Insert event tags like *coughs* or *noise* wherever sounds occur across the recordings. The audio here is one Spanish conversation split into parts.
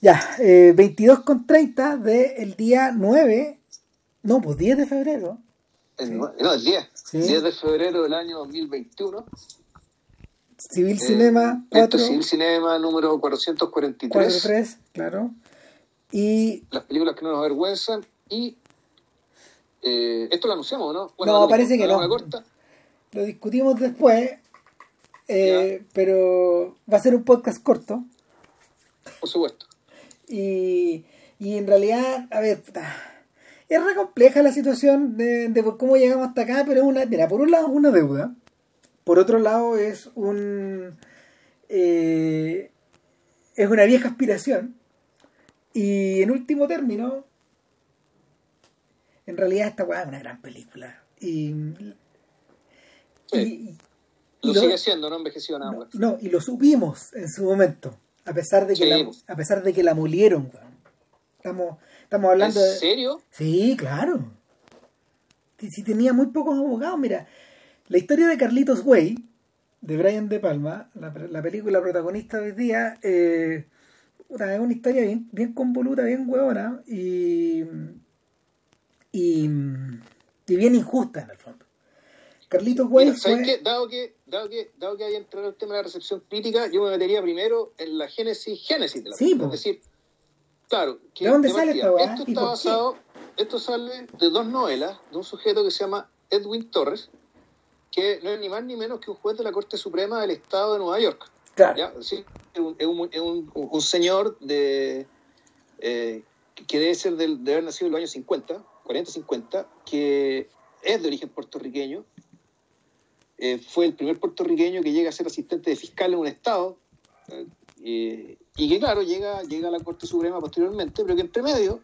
Ya, eh, 22 con 30 del día 9, no, pues 10 de febrero. El, No, el 10. 10 de febrero del año 2021. Civil Eh, Cinema Esto 4, es Civil Cinema número 443. 43, claro. Y Las películas que no nos avergüenzan. Y eh, esto lo anunciamos, ¿no? No, lo parece que no. corta. lo discutimos después, eh, pero va a ser un podcast corto. Por supuesto. Y, y en realidad, a ver, es re compleja la situación de, de por cómo llegamos hasta acá, pero es una, mira, por un lado es una deuda, por otro lado es un eh, es una vieja aspiración y en último término en realidad esta weá es una gran película y, Sí. y- Lo y lo- sigue siendo, no envejeció nada. no, no, y lo supimos en su momento, a pesar de que, Sí, la, a pesar de que la molieron. Estamos, estamos hablando ¿En de... serio? Sí, claro. Si, tenía muy pocos abogados, mira, la historia de Carlitos Way, de Brian De Palma, la, la película protagonista de hoy día, eh, es una historia bien, bien convoluta, bien huevona y, y, y bien injusta en el fondo. Carlitos Way Mira, ¿sabes fue... Dado que, dado que, dado que hay entrado el tema de la recepción crítica, yo me metería primero en la génesis, génesis de la Sí. Es decir, claro, que ¿De dónde de sale? Esto ¿Y está qué? basado, esto sale de dos novelas de un sujeto que se llama Edwin Torres, que no es ni más ni menos que un juez de la Corte Suprema del Estado de Nueva York. Claro. ¿ya? Sí, es un, es un- es un- un señor de eh, que debe ser del, de haber nacido en los años 50, 40-50, que es de origen puertorriqueño. Eh, fue el primer puertorriqueño que llega a ser asistente de fiscal en un estado. eh, y que, claro, llega, llega a la Corte Suprema posteriormente, pero que entre medio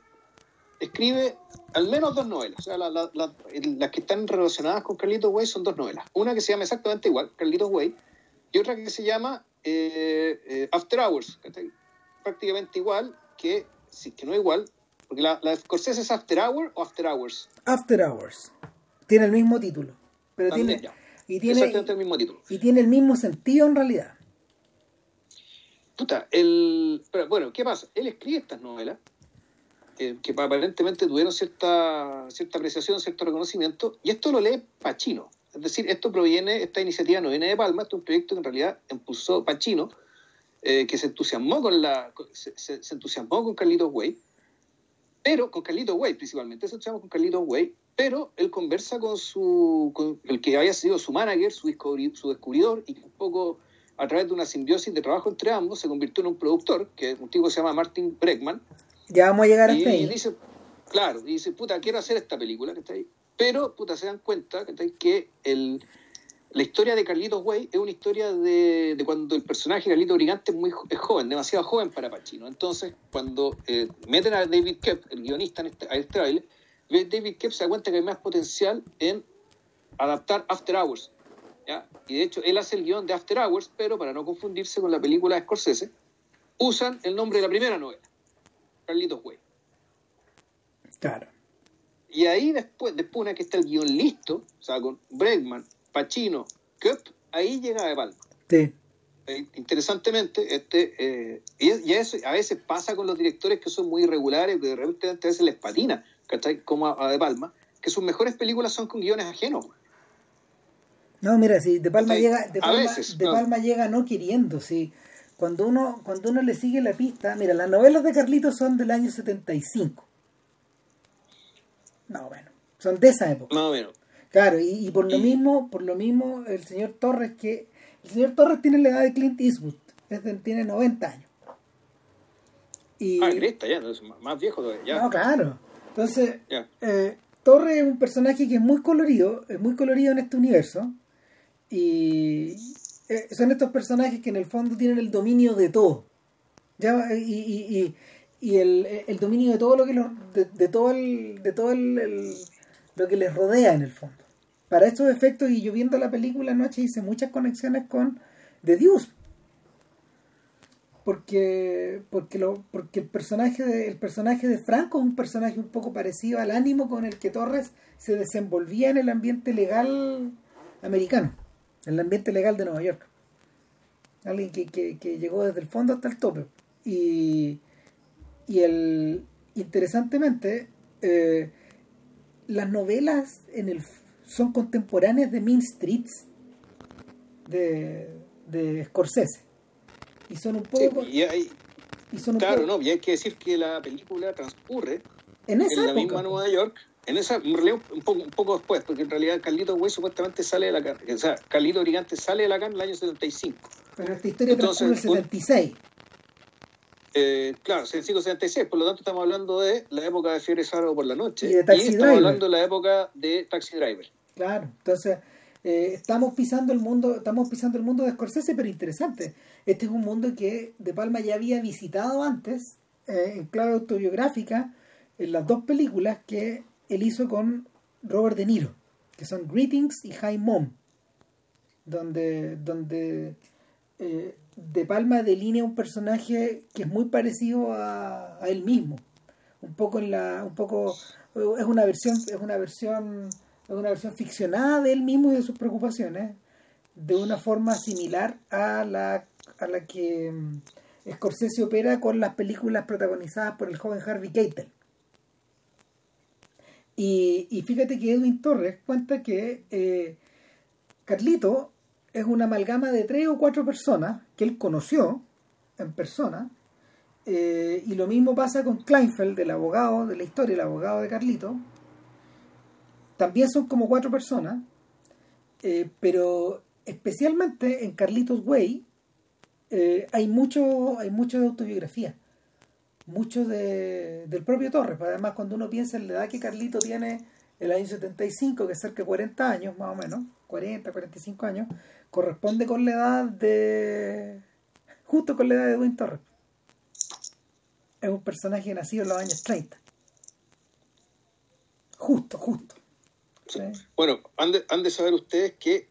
escribe al menos dos novelas. O sea, la- la- la- el- las que están relacionadas con Carlitos Way son dos novelas. Una que se llama exactamente igual, Carlitos Way, y otra que se llama eh, After Hours, prácticamente igual que, sí, que no igual, porque la, la de Scorsese es After Hour o After Hours. After Hours. Tiene el mismo título. Pero También, tiene, ya. Y, tiene, Exactamente el mismo título. y tiene el mismo sentido en realidad. Puta, el... pero, bueno, ¿qué pasa? Él escribe estas novelas eh, que aparentemente tuvieron cierta, cierta apreciación, cierto reconocimiento, y esto lo lee Pacino. Es decir, esto proviene, esta iniciativa no viene de Palma, esto es un proyecto que en realidad impulsó Pacino, eh, que se entusiasmó con la con- se, se- se entusiasmó con Carlitos Way, pero con Carlitos Way principalmente, se entusiasmó con Carlitos Way, pero él conversa con su con el que había sido su manager, su, su descubridor, y que un poco a través de una simbiosis de trabajo entre ambos se convirtió en un productor, que es un tipo que se llama Martin Bregman, Ya vamos a llegar y hasta ahí. dice, claro, y dice, puta, quiero hacer esta película, ¿cachai? Pero, puta, se dan cuenta ¿cachai? que el, la historia de Carlitos Way es una historia de, de cuando el personaje Carlitos Brigante es muy es joven, demasiado joven para Pacino. Entonces, cuando eh, meten a David Kep, el guionista en este, a este ve- David Kep se da cuenta que hay más potencial en adaptar After Hours. ¿ya? Y de hecho, él hace el guion de After Hours, pero para no confundirse con la película de Scorsese, usan el nombre de la primera novela, Carlitos Way. Claro. Y ahí después, después una que está el guion listo, o sea, con Bregman, Pacino, Köp, ahí llega De Palma. Sí. Eh, interesantemente, este, eh, y, y eso a veces pasa con los directores que son muy irregulares, que de repente a veces les patina, ¿cachai? Como a, a De Palma, que sus mejores películas son con guiones ajenos. No, mira, si De Palma Sí, llega, De Palma, veces, De no. Palma llega no queriendo, sí. Cuando uno, cuando uno le sigue la pista, mira, las novelas de Carlitos son del año 75. No, bueno, son de esa época. Más o menos. Claro, y, y por lo mismo, por lo mismo, el señor Torres que el señor Torres tiene la edad de Clint Eastwood, es de- tiene 90 años. Y, Ah, ya, no, más, más viejo todavía. Ya, no, claro. Entonces, eh, Torres es un personaje que es muy colorido, es muy colorido en este universo. Y eh, son estos personajes que en el fondo tienen el dominio de todo. Ya, y, y, y, y el, el dominio de todo lo que los, de, de todo el, de todo el, el- lo que les rodea en el fondo. Para estos efectos, y yo viendo la película anoche hice muchas conexiones con The Deuce. Porque, porque, lo, porque el, personaje de, el personaje de Franco es un personaje un poco parecido al ánimo con el que Torres se desenvolvía en el ambiente legal americano, en el ambiente legal de Nueva York. Alguien que, que, que llegó desde el fondo hasta el tope. Y, y el interesantemente eh, las novelas en el son contemporáneas de Mean Streets de, de Scorsese y son un poco y hay, y son claro no y hay que decir que la película transcurre en, esa la misma Nueva York en esa en un poco, un poco después porque en realidad Carlito Güey supuestamente sale de la cárcel o sea Carlito Brigante sale de la cárcel en el año 75 pero esta historia transcurre en el 76 eh, claro, 75-76, por lo tanto estamos hablando de la época de Fiebre Sábado por la noche. Y, de Taxi estamos hablando de la época de Taxi Driver. Claro, entonces eh, estamos pisando el mundo, estamos pisando el mundo de Scorsese, pero interesante. Este es un mundo que De Palma ya había visitado antes, eh, en clave autobiográfica, en las dos películas que él hizo con Robert De Niro, que son Greetings y High Mom, donde, donde eh, De Palma delinea un personaje que es muy parecido a, a, él mismo. Un poco en la. un poco. es una versión. es una versión. es una versión ficcionada de él mismo y de sus preocupaciones. De una forma similar a la, a la que mm, Scorsese opera con las películas protagonizadas por el joven Harvey Keitel. Y, fíjate que Edwin Torres cuenta que eh, Carlito es una amalgama de tres o cuatro personas que él conoció en persona. Eh, y lo mismo pasa con Kleinfeld, el abogado de la historia, el abogado de Carlito. También son como cuatro personas, eh, pero especialmente en Carlitos Way eh, hay mucho hay mucho de autobiografía, mucho de, del propio Torres. Además, cuando uno piensa en la edad que Carlito tiene, el año 75, que es cerca de 40 años más o menos, 40, 45 años, corresponde con la edad de. justo con la edad de Edwin Torres. Es un personaje nacido en los años 30. Justo, justo. Bueno, han de, saber ustedes que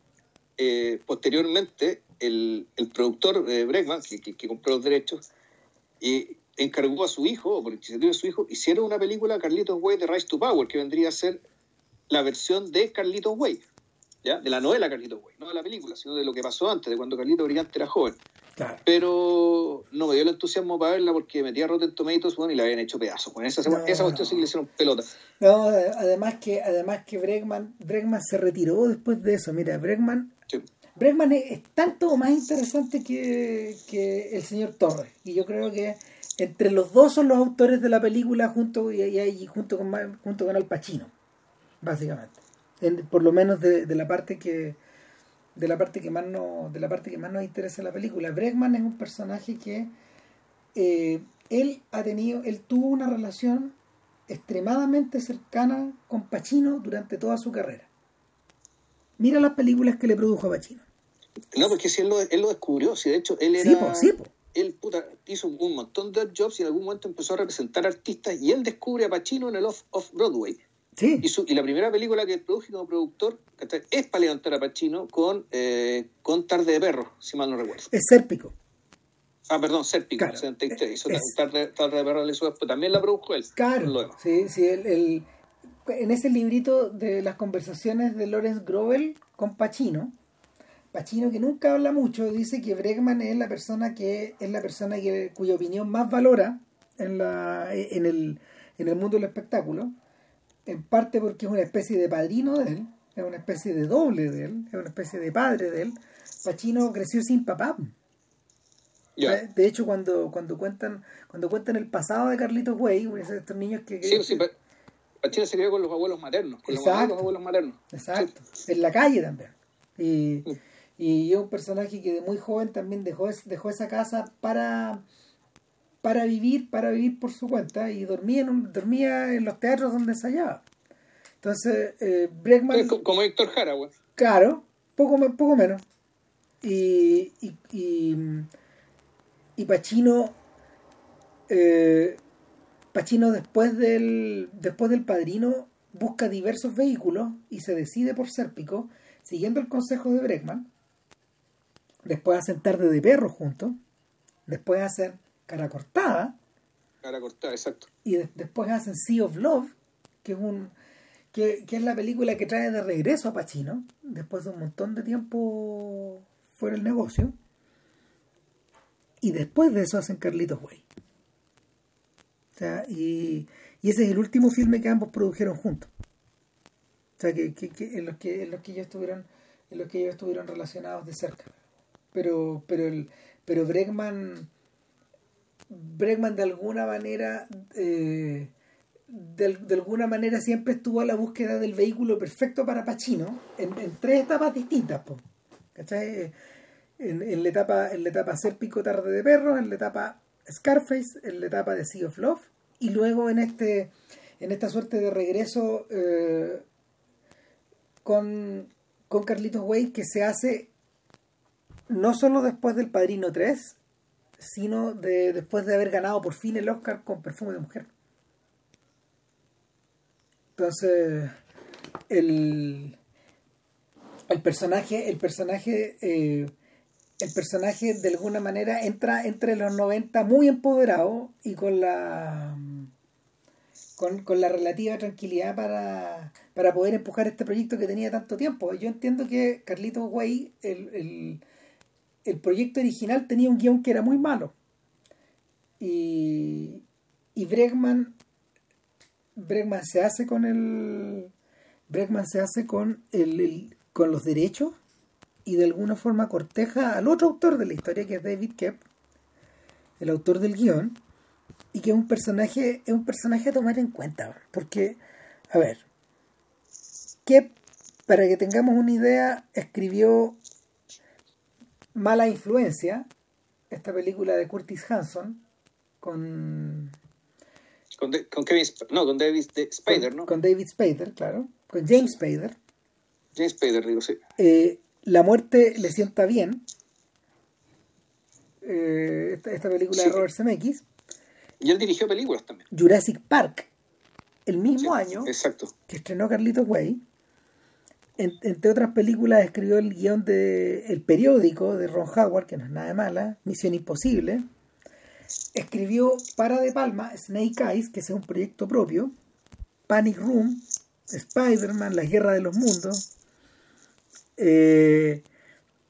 eh, posteriormente el, productor eh, Bregman, que, compró los derechos, y encargó a su hijo, o por iniciativa de su hijo, hicieron una película Carlitos Way de Rise to Power, que vendría a ser la versión de Carlitos Way. ¿ya? de la novela Carlito Güey, no de la película, sino de lo que pasó antes, de cuando Carlito Brillante era joven. Pero no me dio el entusiasmo para verla porque metía Rotten Tomatoes bueno, y la habían hecho pedazos. Esa, esa cuestión sí que le hicieron pelota. No, además que, además que Bregman, Bregman se retiró después de eso. Mira, Bregman, Bregman es, tanto más interesante que, que el señor Torres. Y yo creo que entre los dos son los autores de la película junto, y, y, junto, con, junto con Al Pacino, básicamente. Por lo menos de, la parte que de la parte que más no, de la parte que más nos interesa la película. Bregman es un personaje que eh, él ha tenido él tuvo una relación extremadamente cercana con Pacino durante toda su carrera mira las películas que le produjo a Pacino. No porque si él lo, él lo descubrió si de hecho él era él puta, hizo un montón de jobs y en algún momento empezó a representar artistas y él descubre a Pacino en el off, off Broadway. Y, la primera película que produjo como productor es para levantar a Pacino con, eh, con Tarde de Perro, si mal no recuerdo. Es Sérpico. Ah, perdón, Sérpico, Hizo tarde, de Perro también la produjo él. Claro, sí, sí, el, en ese librito de las conversaciones de Lawrence Grovel con Pacino, Pacino que nunca habla mucho, dice que Bregman es la persona que es la persona que, cuya opinión más valora en, la, en, el, en el mundo del espectáculo en parte porque es una especie de padrino de él, es una especie de doble de él, es una especie de padre de él. Pachino creció sin papá. De hecho, cuando, cuando cuentan cuando cuentan el pasado de Carlitos Güey, estos niños que... Sí, sí, Pachino se crió con los abuelos maternos, con exacto, los abuelos maternos. Exacto, en la calle también. Y, y es un personaje que de muy joven también dejó, dejó esa casa para para vivir, para vivir por su cuenta y dormía en, dormía en los teatros donde ensayaba. Entonces, eh, Bregman... Como Héctor Jara, Claro, poco, poco menos. Y, y, y, Pacino, eh, Pacino después del, después del Padrino busca diversos vehículos y se decide por Sérpico, siguiendo el consejo de Bregman. Después hacen Tarde de Perro juntos. Después hacen cara cortada. Cara cortada, exacto. Y después hacen Sea of Love, que es un que, es la película que trae de regreso a Pacino, después de un montón de tiempo fuera del negocio. Y después de eso hacen Carlitos Way. Y, ese es el último filme que ambos produjeron juntos. O sea, que, en los que en los que ellos estuvieron en los que ellos estuvieron relacionados de cerca. Pero pero el pero Bregman Bregman de alguna manera eh, de, de, alguna manera siempre estuvo a la búsqueda del vehículo perfecto para Pacino en, tres etapas distintas po. En, en, la etapa en la etapa Serpico Tarde de Perros en la etapa Scarface en la etapa de Sea of Love y luego en este en esta suerte de regreso eh, con, con Carlitos Way que se hace no solo después del Padrino 3 sino de, después de haber ganado por fin el Oscar con Perfume de Mujer. Entonces el el personaje el personaje eh, el personaje de alguna manera entra entre los 90 muy empoderado y con la con, con la relativa tranquilidad para, para, poder empujar este proyecto que tenía tanto tiempo. Yo entiendo que Carlitos Way, el, el, el proyecto original tenía un guion que era muy malo. Y, y Bregman, Bregman se hace con el Bregman se hace con el, el con los derechos y de alguna forma corteja al otro autor de la historia que es David Kep, el autor del guion, y que es un personaje, es un personaje a tomar en cuenta, porque, a ver, Kep, para que tengamos una idea, escribió Mala Influencia, esta película de Curtis Hanson, con... Con, de, con Kevin, no, con David Spader, ¿no? Con David Spader, claro. Con James Spader. James Spader, digo, sí. Eh, la muerte le sienta bien. Eh, esta, esta, película sí. de Robert Zemeckis. Y él dirigió películas también. Jurassic Park, el mismo Sí, año Exacto. que estrenó Carlitos Way. En- entre otras películas escribió el guion de El periódico de Ron Howard, que no es nada de mala, Misión Imposible. Escribió para De Palma, Snake Eyes, que es un proyecto propio. Panic Room, Spider-Man, La Guerra de los Mundos. Eh,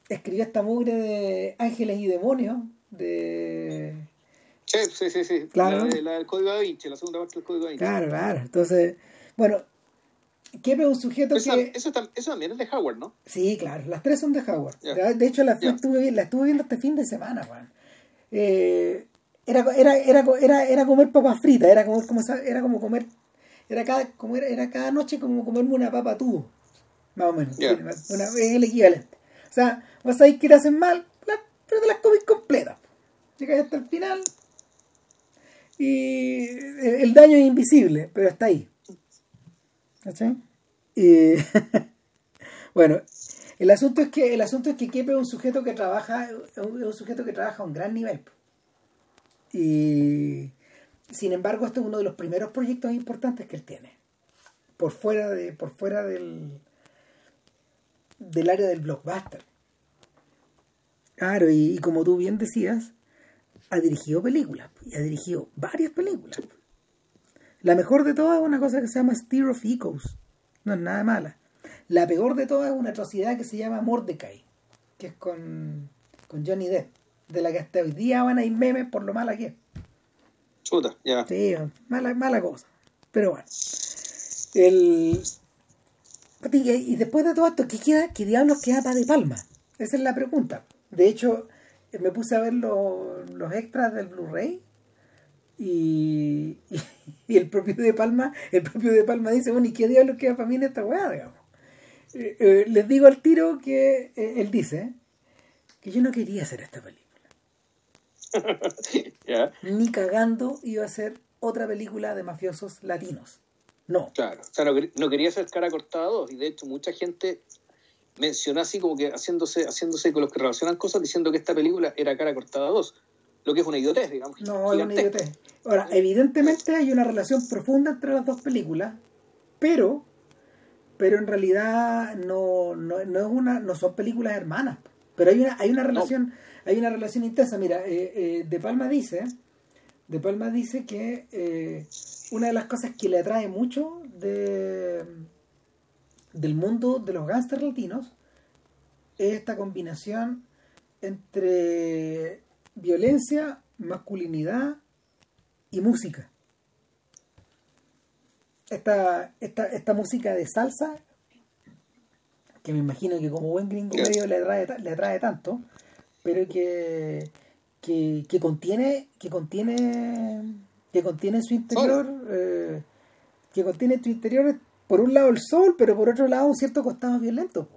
escribió esta mugre de Ángeles y Demonios, de... Sí, sí, sí. sí. Claro. La, de- la del Código da Vinci, la segunda parte del Código da Vinci. Claro, claro. Entonces, bueno, Kepe es un sujeto Esa, que... esa también es de Howard, ¿no? Sí, claro, las tres son de Howard. De- hecho, la, Ya. estuve, la estuve viendo este fin de semana, Juan. Eh, era, era, era, era, era comer papas fritas, era como, como era como comer, era cada, como era, era cada noche como comerme una papa tubo, más o menos. Una- es el equivalente. O sea, vas a ir que te hacen mal, pero te las comes completas. Llegas hasta el final y el daño es invisible, pero está ahí. ¿Cachai? Y *laughs* bueno, el asunto es que el asunto es que Kepe es un sujeto que trabaja es un sujeto que trabaja a un gran nivel. Y sin embargo, este es uno de los primeros proyectos importantes que él tiene. Por fuera de por fuera del del área del blockbuster. Claro, y, y como tú bien decías, ha dirigido películas y ha dirigido varias películas. La mejor de todas es una cosa que se llama Steer of Echoes. No es nada mala. La peor de todas es una atrocidad que se llama Mordecai, que es con, con Johnny Depp, de la que hasta hoy día van a ir memes por lo mala que es. Chuta, ya. Sí, mala, mala cosa. Pero bueno. El... Y, después de todo esto, ¿qué, queda, ¿qué diablos queda para De Palma? Esa es la pregunta. De hecho, me puse a ver los, los extras del Blu-ray y, y, y el propio De Palma, el propio De Palma dice, bueno, ¿y qué diablos queda para mí en esta weá, digamos? Eh, eh, les digo al tiro que eh, él dice que yo no quería hacer esta película. *laughs* Ni cagando iba a hacer otra película de mafiosos latinos. No. claro. O sea, no, quer- no quería hacer cara cortada dos. Y de hecho, mucha gente mencionó así como que haciéndose, haciéndose con los que relacionan cosas diciendo que esta película era cara cortada dos. Lo que es una idiotez, digamos. No, es una idiotez. Ahora, evidentemente hay una relación profunda entre las dos películas, pero pero en realidad no, no, no es una no son películas hermanas pero hay una hay una relación hay una relación intensa mira eh, eh, de Palma dice de Palma dice que eh, una de las cosas que le atrae mucho de del mundo de los gángsters latinos es esta combinación entre violencia masculinidad y música. Esta, esta, esta música de salsa, que me imagino que como buen gringo medio le atrae, le atrae tanto, pero que, que, que contiene, que contiene, que contiene en su interior, eh, que contiene en su interior por un lado el sol, pero por otro lado un cierto costado violento.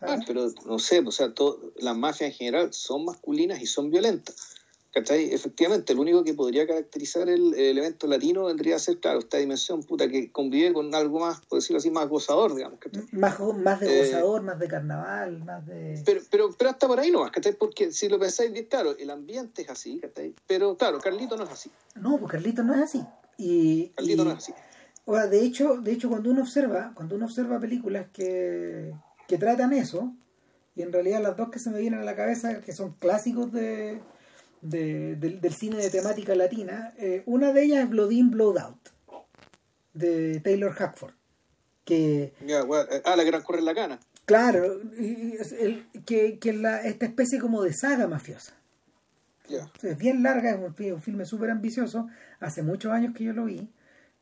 Ah, pero no sé, o sea, las mafias en general son masculinas y son violentas. ¿Cachai? Efectivamente, lo único que podría caracterizar el, evento latino vendría a ser, claro, esta dimensión puta que convive con algo más, por decirlo así, más gozador, digamos. Más, más de eh, gozador, más de carnaval, más de... Pero, pero, pero hasta por ahí no, ¿cachai? Porque si lo pensáis bien, claro, el ambiente es así, ¿cachai? Pero claro, Carlito no es así. No, pues Carlito no es así. Y, Carlito no es así. O sea, de hecho, de hecho cuando uno observa, cuando uno observa películas que, que tratan eso, y en realidad las dos que se me vienen a la cabeza, que son clásicos de del, cine de temática latina. Eh, una de ellas es Blood In, Blood Out, de Taylor Hackford. Que, eh, ah, la que transcurre en la cana. Claro, el, que, que la, esta especie como de saga mafiosa. Es bien larga, es un, un filme súper ambicioso. Hace muchos años que yo lo vi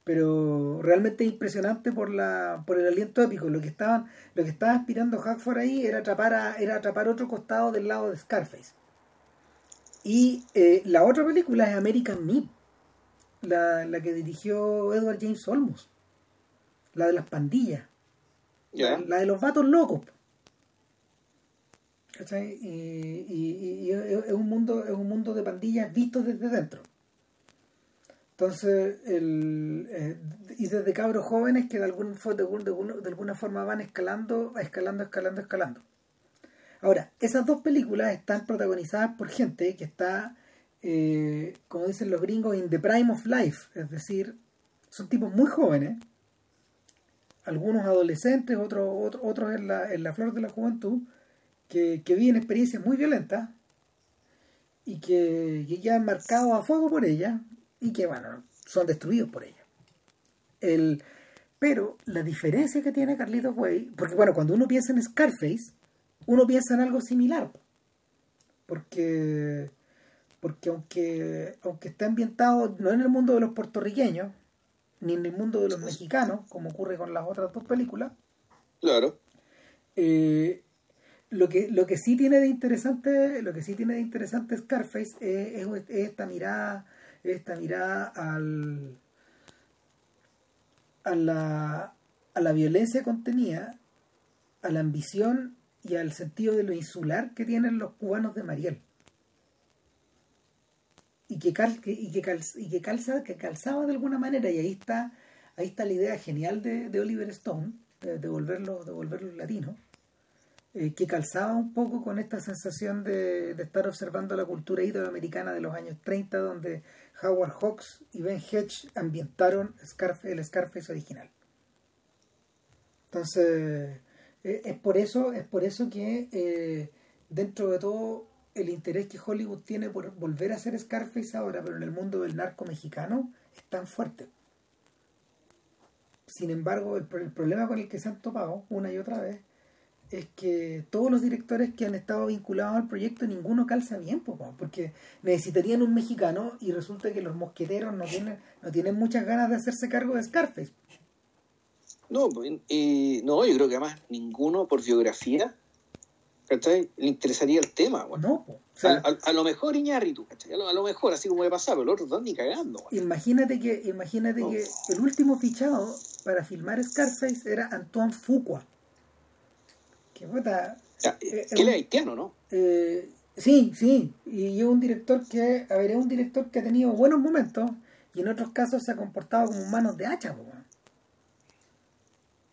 pero realmente impresionante por la por el aliento épico lo que estaban lo que estaba aspirando Hackford ahí era atrapar a, era atrapar otro costado del lado de Scarface y eh, la otra película es American Me, la, la, que dirigió Edward James Olmos, la de las pandillas, la, de los vatos locos. ¿Cachai? Y, y, es un mundo es un mundo de pandillas vistos desde dentro. Entonces, el, eh, y desde cabros jóvenes que de, algún, de, de, de alguna forma van escalando, escalando, escalando, escalando. Ahora, esas dos películas están protagonizadas por gente que está, eh, como dicen los gringos, in the prime of life, es decir, son tipos muy jóvenes, algunos adolescentes, otros, otros, en, la, en la flor de la juventud, que, que viven experiencias muy violentas y que, que quedan marcados a fuego por ella y que, bueno, son destruidos por ella. El, pero la diferencia que tiene Carlitos Way, porque bueno, cuando uno piensa en Scarface, uno piensa en algo similar. Porque, porque aunque, aunque está ambientado no en el mundo de los puertorriqueños, ni en el mundo de los mexicanos, como ocurre con las otras dos películas. Claro. Eh, lo que, lo que sí tiene de interesante, lo que sí tiene de interesante Scarface es, es, esta mirada, esta mirada al a la, a la violencia contenida, a la ambición y al sentido de lo insular que tienen los cubanos de Mariel. Y que, y que, y que, calza, que calzaba de alguna manera, y ahí está, ahí está la idea genial de, Oliver Stone, de, de, volverlo, de latino, eh, que calzaba un poco con esta sensación de, estar observando la cultura iberoamericana de los años 30, donde Howard Hawks y Ben Hedge ambientaron el Scarface original. Entonces, eh, es por eso, es por eso que eh, dentro de todo el interés que Hollywood tiene por volver a hacer Scarface ahora, pero en el mundo del narco mexicano, es tan fuerte. Sin embargo, el, problema con el que se han topado una y otra vez es que todos los directores que han estado vinculados al proyecto, ninguno calza bien, porque necesitarían un mexicano y resulta que los mosqueteros no tienen, no tienen muchas ganas de hacerse cargo de Scarface. No, y, no, yo creo que además ninguno por biografía ¿cachai? le interesaría el tema. No, o sea, a, lo mejor Iñárritu, ¿cachai? A lo, mejor, así como le pasaba, pero los otros ni cagando. Imagínate que, imagínate que el último fichado para filmar Scarface era Antoine Fuqua. Que puta. Eh, que él es haitiano, ¿no? Eh, sí, sí. Y es un director que, a ver, es un director que ha tenido buenos momentos y en otros casos se ha comportado como manos de hacha.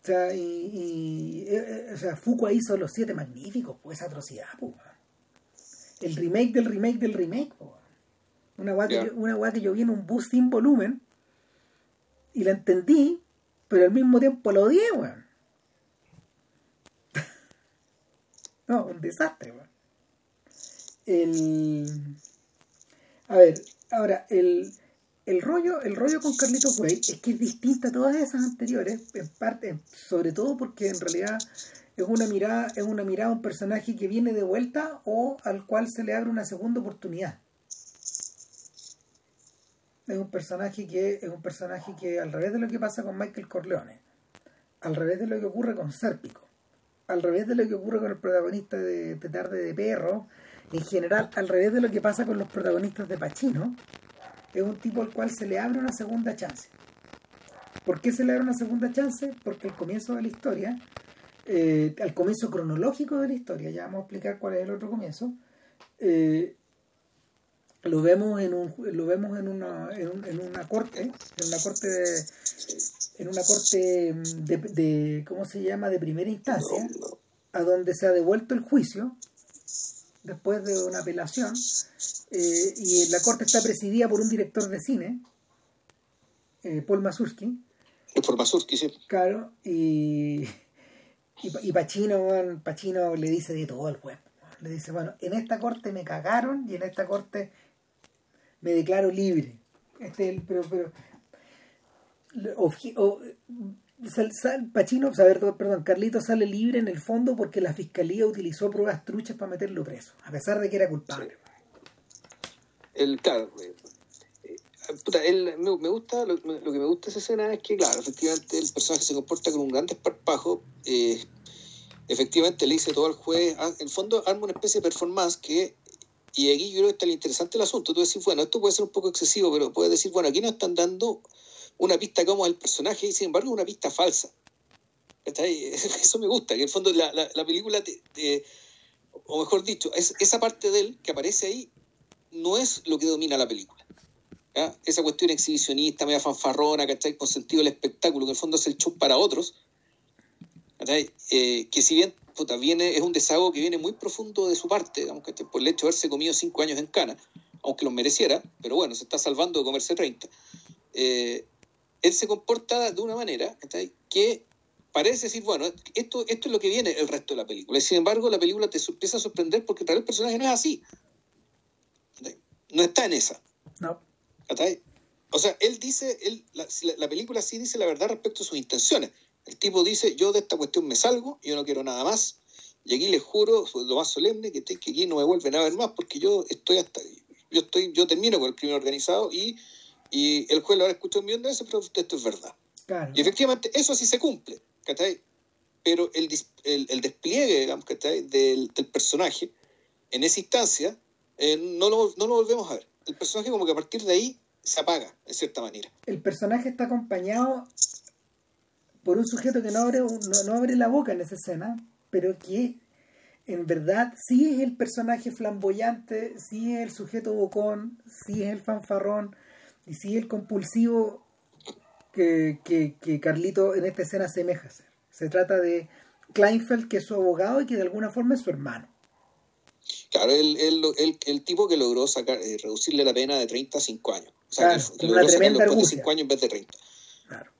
O sea, y, eh, eh, o sea, Fuqua hizo Los Siete Magníficos, pues esa atrocidad, pues. El remake del remake del remake, pues. Una weá que, una que yo vi en un bus sin volumen y la entendí, pero al mismo tiempo la odié, weón. *laughs* no, un desastre, weón. El... A ver, ahora, el el rollo, el rollo con Carlitos Way es que es distinta a todas esas anteriores, en parte, sobre todo porque en realidad es una mirada, es una mirada a un personaje que viene de vuelta o al cual se le abre una segunda oportunidad. es un personaje que es un personaje que al revés de lo que pasa con Michael Corleone, al revés de lo que ocurre con Sérpico, al revés de lo que ocurre con el protagonista de, de Tarde de Perro, en general, al revés de lo que pasa con los protagonistas de Pacino, es un tipo al cual se le abre una segunda chance. ¿Por qué se le abre una segunda chance? Porque al comienzo de la historia, eh, al comienzo cronológico de la historia, ya vamos a explicar cuál es el otro comienzo, eh, lo vemos en un lo vemos en una en, una corte en una corte de, en una corte de, de, cómo se llama de primera instancia a donde se ha devuelto el juicio después de una apelación eh, y la corte está presidida por un director de cine eh, Paul Mazursky. Paul Mazursky sí. Claro y y, y Pacino, Pacino le dice de todo al web le dice bueno en esta corte me cagaron y en esta corte me declaro libre. Este pero, pero o, o, sal, sal, Pachino, o sea, perdón, Carlito sale libre en el fondo porque la fiscalía utilizó pruebas truchas para meterlo preso, a pesar de que era culpable. El, claro, eh, puta, el, me, me, gusta, lo, lo, que me gusta de esa escena es que, claro, efectivamente el personaje se comporta con un gran desparpajo. Eh, efectivamente le dice todo al juez, en el fondo arma una especie de performance que y aquí yo creo que está interesante el asunto. Tú decís, bueno, esto puede ser un poco excesivo, pero puedes decir, bueno, aquí nos están dando una pista como el personaje y sin embargo una pista falsa. *laughs* Eso me gusta, que en el fondo la, la, la película, o mejor dicho, es, esa parte de él que aparece ahí no es lo que domina la película. Esa cuestión exhibicionista, media fanfarrona, ¿cachai? Con sentido del espectáculo, que en el fondo es el show para otros. Eh, que si bien puta, es un desahogo que viene muy profundo de su parte, digamos, por el hecho de haberse comido cinco años en cana, aunque los mereciera, pero bueno, se está salvando de comerse 30. Eh, él se comporta de una manera que parece decir, bueno, esto, esto es lo que viene el resto de la película. Y sin embargo, la película te empieza a sorprender porque para el personaje no es así. No está en esa. No. O sea, él dice, él, la, la película sí dice la verdad respecto a sus intenciones el tipo dice, yo de esta cuestión me salgo, yo no quiero nada más, y aquí les juro, lo más solemne, que, que aquí no me vuelven a ver más porque yo estoy hasta, yo estoy, yo termino con el crimen organizado y, y el juez lo habrá escuchado un millón de veces, pero esto es verdad. Claro. Y efectivamente, eso sí se cumple, ¿cachai? Pero el, el, el despliegue, digamos, ¿cachai? Del, del personaje en esa instancia eh, no, lo, no lo volvemos a ver. El personaje como que a partir de ahí se apaga, en cierta manera. El personaje está acompañado por un sujeto que no abre, no, no, abre la boca en esa escena, pero que en verdad sí es el personaje flamboyante, sí es el sujeto bocón, sí es el fanfarrón y sí el compulsivo que, que, que Carlito en esta escena asemeja ser. Se trata de Kleinfeld, que es su abogado y que de alguna forma es su hermano. Claro, el, el, el, el tipo que logró sacar, eh, reducirle la pena de 30 a 5 años. O sea, claro, que, una tremenda argucia. 5 años en vez de 30. Claro.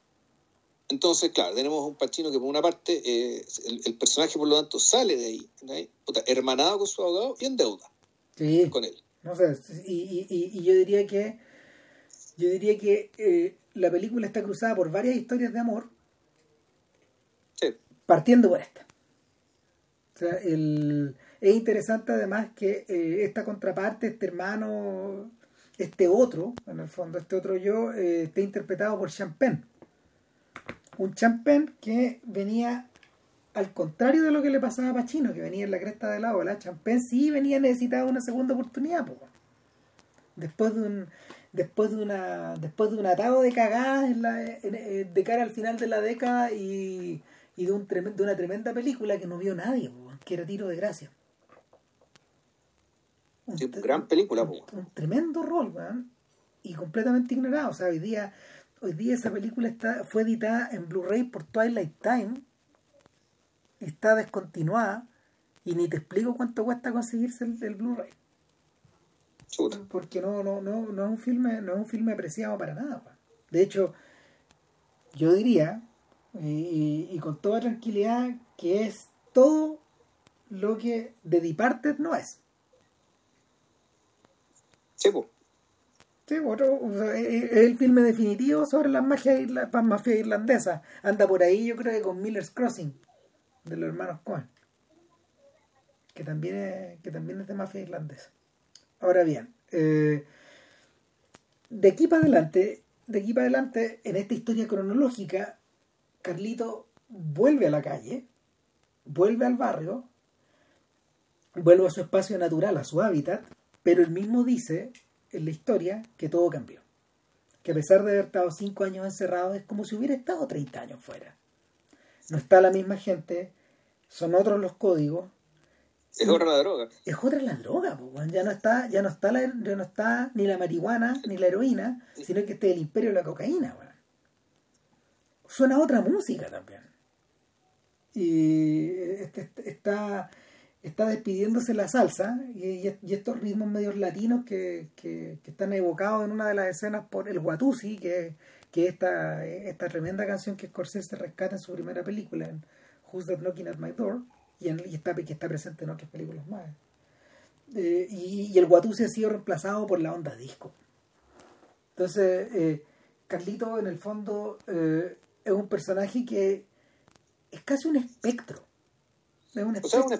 Entonces, claro, tenemos un Pachino que por una parte, eh, el, el, personaje por lo tanto sale de ahí. Puta, hermanado con su abogado y en deuda sí. con él. No sé, y, y, y, yo diría que yo diría que eh, la película está cruzada por varias historias de amor, sí. partiendo por esta. O sea, el, es interesante además que eh, esta contraparte, este hermano, este otro, en el fondo, este otro yo, eh, esté interpretado por Champagne un champén que venía al contrario de lo que le pasaba a Pachino, que venía en la cresta de la ola, Champén sí venía necesitado una segunda oportunidad, po. después de un después de una después de un atado de cagadas en la, en, en, de cara al final de la década y, y de, un de una tremenda película que no vio nadie, po, que era Tiro de Gracia. Un, sí, gran película, po. Un, un tremendo rol, man, y completamente ignorado. O sea, hoy día hoy día esa película está, fue editada en Blu-ray por Twilight Time, está descontinuada y ni te explico cuánto cuesta conseguirse el, el Blu-ray. Porque no, no, no, no es un filme, no es un filme apreciado para nada. De hecho, yo diría, y, y con toda tranquilidad, que es todo lo que The Departed no es. Sí, pues. Sí, otro, o sea, es el filme definitivo sobre las mafias, las mafias irlandesas. Anda por ahí, yo creo que con Miller's Crossing, de los hermanos Cohen, que también es, que también es de mafia irlandesa. Ahora bien, eh, de aquí para adelante, de aquí para adelante, en esta historia cronológica, Carlito vuelve a la calle, vuelve al barrio, vuelve a su espacio natural, a su hábitat, pero él mismo dice en la historia que todo cambió. Que a pesar de haber estado cinco años encerrado, es como si hubiera estado 30 años fuera. No está la misma gente, son otros los códigos. Es otra la droga. Es otra la droga, ya no está, ya no está la, ya no está ni la marihuana ni la heroína, sino que este es el imperio de la cocaína, Suena otra música también. Y este, este, está, está despidiéndose la salsa y, estos ritmos medios latinos que, están evocados en una de las escenas por el Watusi, que, que esta, esta tremenda canción que Scorsese rescata en su primera película, en Who's That Knocking at My Door, y, en, está, que está presente en otras películas más. Eh, y, el Watusi ha sido reemplazado por la onda disco. Entonces, eh, Carlito en el fondo eh, es un personaje que es casi un espectro. Es un espectro. O sea,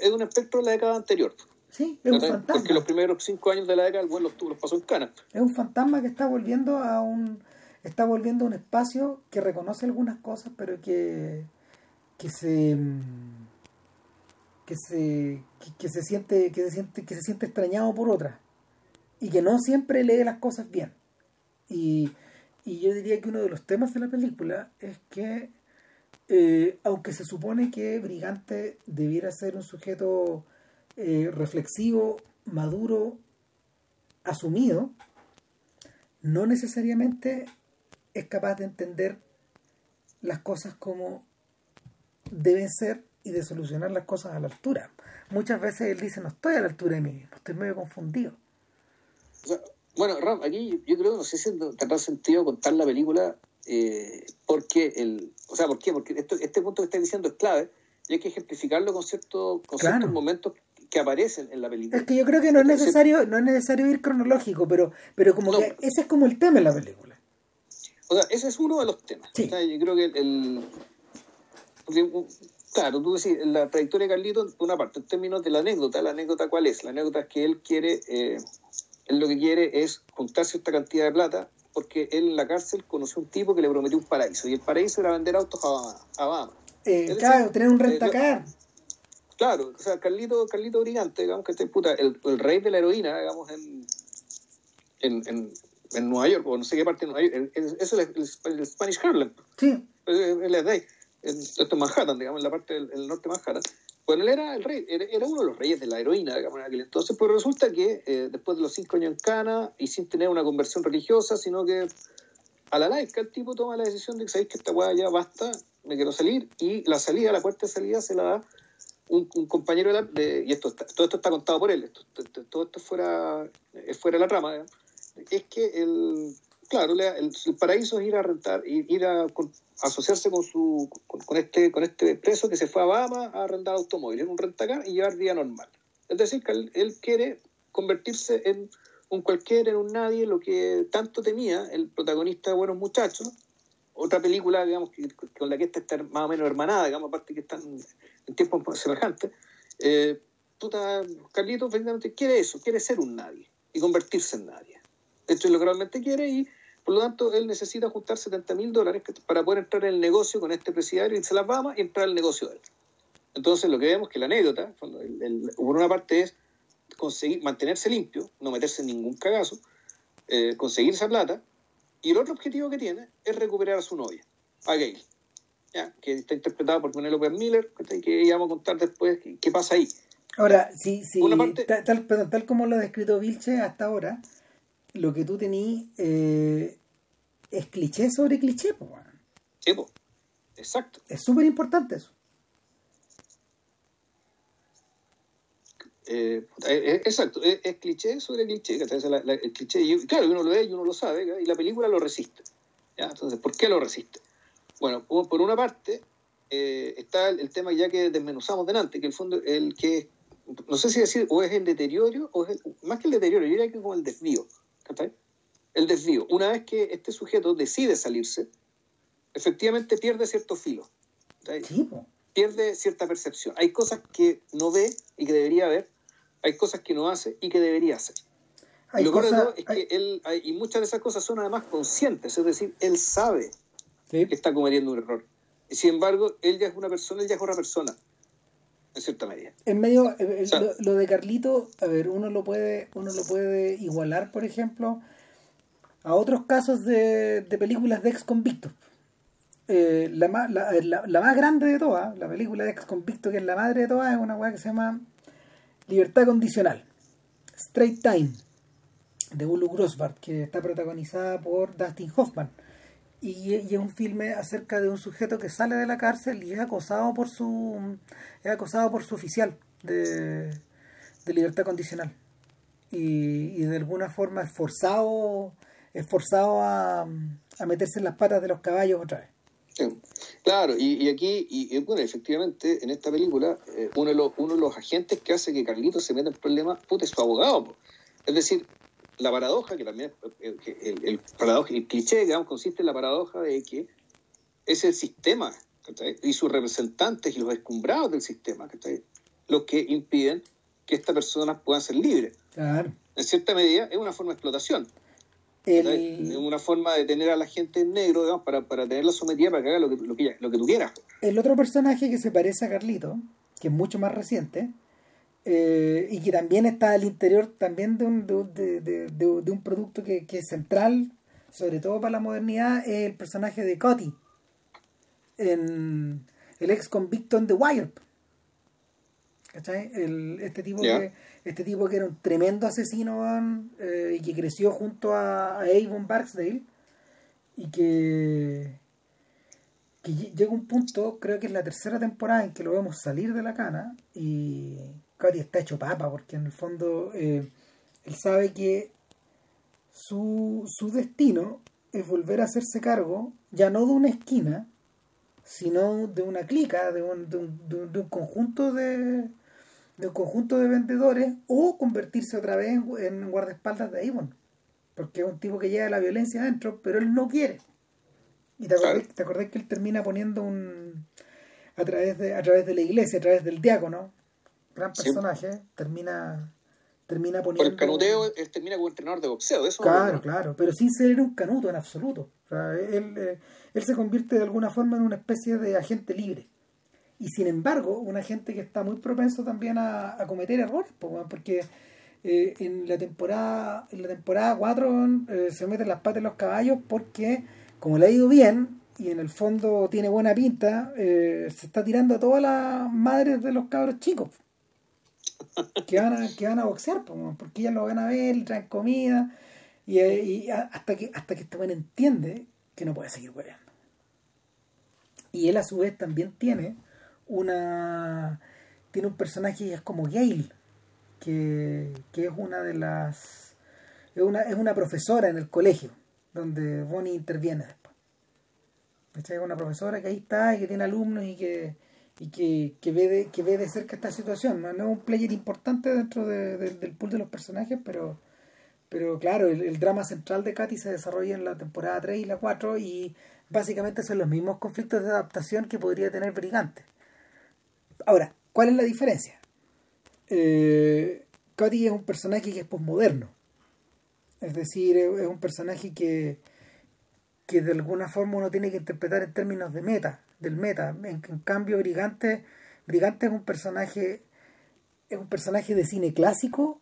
es un espectro de la década anterior. Sí, es un fantasma. Porque los primeros cinco años de la década el buen los, los pasó en cana. Es un fantasma que está volviendo a un está volviendo a un espacio que reconoce algunas cosas, pero que que se que se que, se siente que se siente que se siente extrañado por otras y que no siempre lee las cosas bien. Y, y yo diría que uno de los temas de la película es que eh, aunque se supone que Brigante debiera ser un sujeto eh, reflexivo, maduro, asumido, no necesariamente es capaz de entender las cosas como deben ser y de solucionar las cosas a la altura. Muchas veces él dice, no estoy a la altura de mí mismo, estoy medio confundido. bueno, Ram, aquí yo creo, no sé si tendrá sentido contar la película eh, porque el, o sea, ¿por qué? Porque este punto que estás diciendo es clave y hay que ejemplificarlo con, cierto, con ciertos momentos que aparecen en la película. Es que yo creo que no es necesario, no es necesario ir cronológico, pero, pero como que ese es como el tema en la película. O sea, ese es uno de los temas. yo creo que el, claro, tú decís, la trayectoria de Carlito, una parte, en términos de la anécdota, la anécdota cuál es? La anécdota es que él quiere, eh, él lo que quiere es juntar cierta cantidad de plata porque él en la cárcel conoció un tipo que le prometió un paraíso y el paraíso era vender autos a Bahamas. Eh, claro, tener un eh, rentacar. claro, o sea, Carlito, Carlito Brigante, digamos que este puta, el, el, rey de la heroína, digamos, en, en, en, Nueva York, o no sé qué parte de Nueva York, eso es el, Spanish Harlem. Sí. Él es de ahí, en, Manhattan, digamos, en la parte del norte de Manhattan. Bueno, él era el rey, era, uno de los reyes de la heroína, digamos, en aquel entonces, pues resulta que eh, después de los cinco años en Cana y sin tener una conversión religiosa, sino que a la laica el tipo toma la decisión de que sabéis que esta weá ya basta, me quiero salir, y la salida, la puerta de salida se la da un, compañero de, y esto todo esto está contado por él, esto, todo esto fuera, es fuera de la trama, es que el, claro, el, paraíso es ir a rentar, ir a asociarse con su con, este con este preso que se fue a Bahamas a arrendar automóviles, un rentacar y llevar vida normal. Es decir, que él, quiere convertirse en un cualquiera, en un nadie, lo que tanto temía el protagonista de Buenos Muchachos, otra película, digamos, que, con la que esta está más o menos hermanada, digamos, aparte que están en tiempos semejantes. Eh, puta, Carlito quiere eso, quiere ser un nadie y convertirse en nadie. Esto es lo que realmente quiere y por lo tanto, él necesita juntar 70 mil dólares para poder entrar en el negocio con este presidiario, irse las Bahamas y entrar al negocio de él. Entonces, lo que vemos es que la anécdota, por una parte es conseguir mantenerse limpio, no meterse en ningún cagazo, eh, conseguir esa plata, y el otro objetivo que tiene es recuperar a su novia, a Gail, que está interpretada por Penelope Miller, que ya vamos a contar después qué, pasa ahí. Ahora, sí, sí, tal, tal, como lo ha descrito Vilche hasta ahora, lo que tú tenías eh, es cliché sobre cliché, pues. Sí, Exacto. Es súper importante eso. Eh, eh, exacto, es, cliché sobre cliché, el cliché y, claro, uno lo ve y uno lo sabe, y la película lo resiste. Entonces, ¿por qué lo resiste? Bueno, por una parte, está el, tema ya que desmenuzamos delante, que el fondo, el que, no sé si decir, o es el deterioro, o es más que el deterioro, yo diría que como el desvío. El desvío. Una vez que este sujeto decide salirse, efectivamente pierde cierto filo. Pierde cierta percepción. Hay cosas que no ve y que debería ver. Hay cosas que no hace y que debería hacer. y lo peor es que él, y muchas de esas cosas son además conscientes, es decir, él sabe que está cometiendo un error. Y sin embargo, él ya es una persona, él ya es otra persona, en cierta medida. En medio, eh, eh, lo, de Carlito, a ver, uno lo puede, uno lo puede igualar, por ejemplo, a otros casos de, de películas de ex convictos. Eh, la, más, la, la, más grande de todas, la película de ex convicto que es la madre de todas, es una weá que se llama Libertad Condicional, Straight Time, de Ulu Grossbart, que está protagonizada por Dustin Hoffman. Y, es un filme acerca de un sujeto que sale de la cárcel y es acosado por su es acosado por su oficial de, de libertad condicional. Y, y, de alguna forma es forzado es forzado a, a meterse en las patas de los caballos otra vez. Claro, y, aquí, y, bueno, efectivamente, en esta película, eh, uno, de los, uno de los agentes que hace que Carlitos se meta en problemas, es su abogado. Es decir, la paradoja, que también eh, el, el, paradoja, el cliché, digamos, consiste en la paradoja de que es el sistema y sus representantes y los escumbrados del sistema los que impiden que estas personas puedan ser libres. Claro. En cierta medida, es una forma de explotación. Es una forma de tener a la gente en negro, digamos, para, para tenerla sometida para que haga lo que, lo que, lo que tú quieras. El otro personaje que se parece a Carlito, que es mucho más reciente, eh, y que también está al interior también de un, de, de, de, un producto que, que, es central, sobre todo para la modernidad, es el personaje de Cotty, en el ex convicto en The Wire. ¿Cachai? El, este tipo que este tipo que era un tremendo asesino eh, y que creció junto a, Avon Barksdale y que, que llega un punto, creo que es la tercera temporada en que lo vemos salir de la cana y Cody está hecho papa porque en el fondo eh, él sabe que su, su destino es volver a hacerse cargo ya no de una esquina sino de una clica, de un, de un, de un conjunto de, de un conjunto de vendedores o convertirse otra vez en, guardaespaldas de Avon. Porque es un tipo que lleva la violencia adentro, pero él no quiere. Y te acordás, que él termina poniendo un. a través de, a través de la iglesia, a través del diácono, gran personaje, termina termina poniendo. Por el canuteo, él termina como entrenador de boxeo, eso. Claro, claro, pero sin ser un canuto en absoluto. él, eh, él se convierte de alguna forma en una especie de agente libre y sin embargo, una gente que está muy propenso también a, cometer errores, porque eh, en la temporada en la temporada 4 eh, se meten las patas en los caballos porque como le ha ido bien y en el fondo tiene buena pinta, eh, se está tirando a todas las madres de los cabros chicos que van a, que van a boxear, porque ellas lo van a ver, traen comida y, hasta que hasta que este buen entiende que no puede seguir peleando. Y él a su vez también tiene una tiene un personaje que es como Gail que, es una de las es una, es una profesora en el colegio donde Bonnie interviene después es una profesora que ahí está y que tiene alumnos y que y que, que, ve de, que ve de cerca esta situación no, es un player importante dentro del pool de los personajes pero pero claro el, drama central de Katy se desarrolla en la temporada 3 y la 4 y básicamente son los mismos conflictos de adaptación que podría tener Brigante Ahora, ¿cuál es la diferencia? Eh, Cody es un personaje que es posmoderno. Es decir, es un personaje que, que de alguna forma uno tiene que interpretar en términos de meta, del meta. En, cambio, Brigante, Brigante es un personaje es un personaje de cine clásico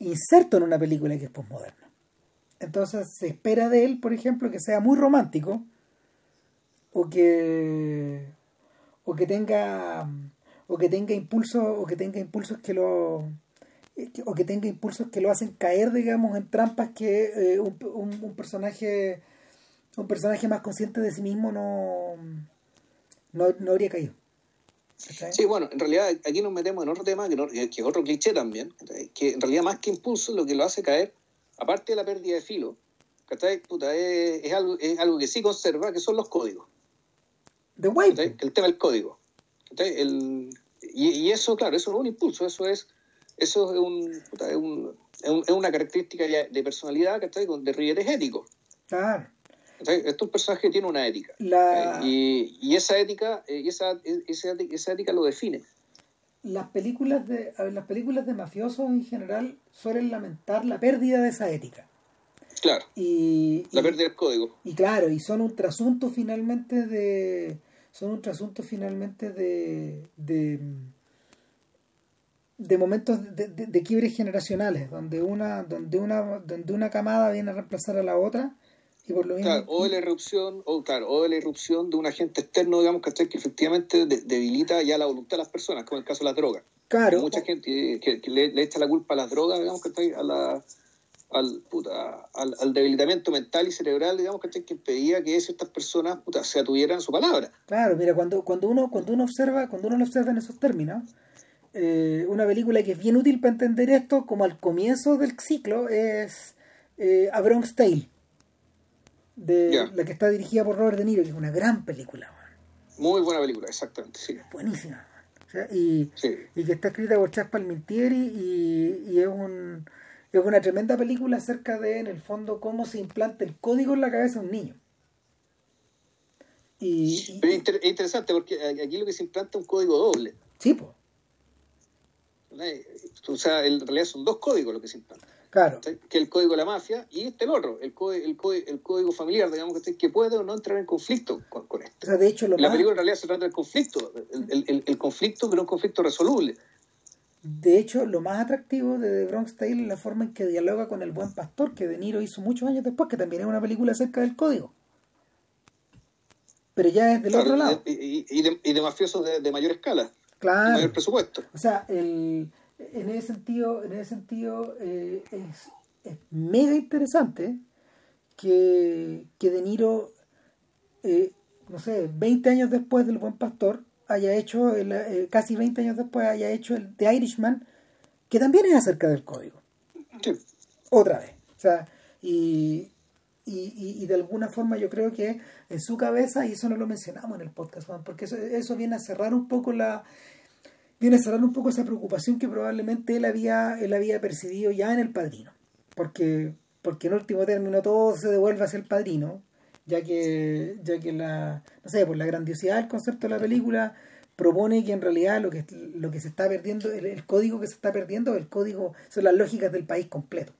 inserto en una película que es posmoderna. Entonces se espera de él, por ejemplo, que sea muy romántico o que o que tenga o que tenga impulsos o que tenga impulsos que lo eh, o que tenga impulsos que lo hacen caer digamos en trampas que eh, un, un, personaje un personaje más consciente de sí mismo no no, habría caído Sí, bueno, en realidad aquí nos metemos en otro tema que, que es otro cliché también, que en realidad más que impulso lo que lo hace caer, aparte de la pérdida de filo, Puta, es, es, algo, es algo que sí conserva, que son los códigos. El tema del código. El, y, eso, claro, eso no es un impulso, eso es, eso es, un, es, una característica de personalidad con de riguetes éticos. Claro. Esto es un personaje que tiene una ética. Y, y, esa ética, eh, esa, esa, esa, ética lo define. las películas de ver, las películas de mafiosos en general suelen lamentar la pérdida de esa ética Claro, y, la y- pérdida del código. y claro y son un trasunto finalmente de son un trasunto finalmente de de, de momentos de, de, de quiebres generacionales donde una donde una donde una camada viene a reemplazar a la otra y por lo mismo Claro, o de la irrupción, o claro, o de la irrupción de un agente externo, digamos, ¿cachai? que efectivamente de- debilita ya la voluntad de las personas, como en el caso de las drogas. claro Hay mucha gente que, que le, le echa la culpa a las drogas, digamos, ¿cachai? A la, al, puta, al, al debilitamiento mental y cerebral, digamos, ¿cachai? que impedía que ciertas personas puta, se atuvieran su palabra. Claro, mira, cuando, cuando uno, cuando uno observa, cuando uno lo observa en esos términos, eh, una película que es bien útil para entender esto, como al comienzo del ciclo, es eh, A Bronx Tale, de la que está dirigida por Robert De Niro, que es una gran película, man. Muy buena película, exactamente, sí. buenísima. O sea, y, sí. y que está escrita por Chuck Palminteri y, y es un es una tremenda película acerca de, en el fondo, cómo se implanta el código en la cabeza de un niño. Y, Pero es, inter- es interesante porque aquí lo que se implanta es un código doble. sí, pues. O sea, en realidad son dos códigos lo que se implanta. Claro. que el código de la mafia y este el otro, el, código, el, el código familiar, digamos, que puede o no entrar en conflicto con, con O sea, de hecho, lo La más, película en realidad se trata del conflicto, el, el- el- conflicto, pero un conflicto resoluble. De hecho, lo más atractivo de The Bronx Tale es la forma en que dialoga con El Buen Pastor, que De Niro hizo muchos años después, que también es una película acerca del código. Pero ya es del Claro, otro lado. y, de, y de mafiosos de, de mayor escala, de Claro. mayor presupuesto. O sea, el, en ese sentido, en ese sentido eh, es, es mega interesante que, que De Niro, eh, no sé, 20 años después del Buen Pastor, haya hecho, el, eh, casi 20 años después, haya hecho el The Irishman, que también es acerca del código. Sí. otra vez. O sea, y, y, y- de alguna forma yo creo que en su cabeza, y eso no lo mencionamos en el podcast, Juan, porque eso, eso viene a cerrar un poco la viene a cerrar un poco esa preocupación que probablemente él había él había percibido ya en el padrino. Porque porque en último término todo se devuelve hacia el padrino ya que ya que la no sé por la grandiosidad del concepto de la película propone que en realidad lo que lo que se está perdiendo el, código que se está perdiendo el código son las lógicas del país completo.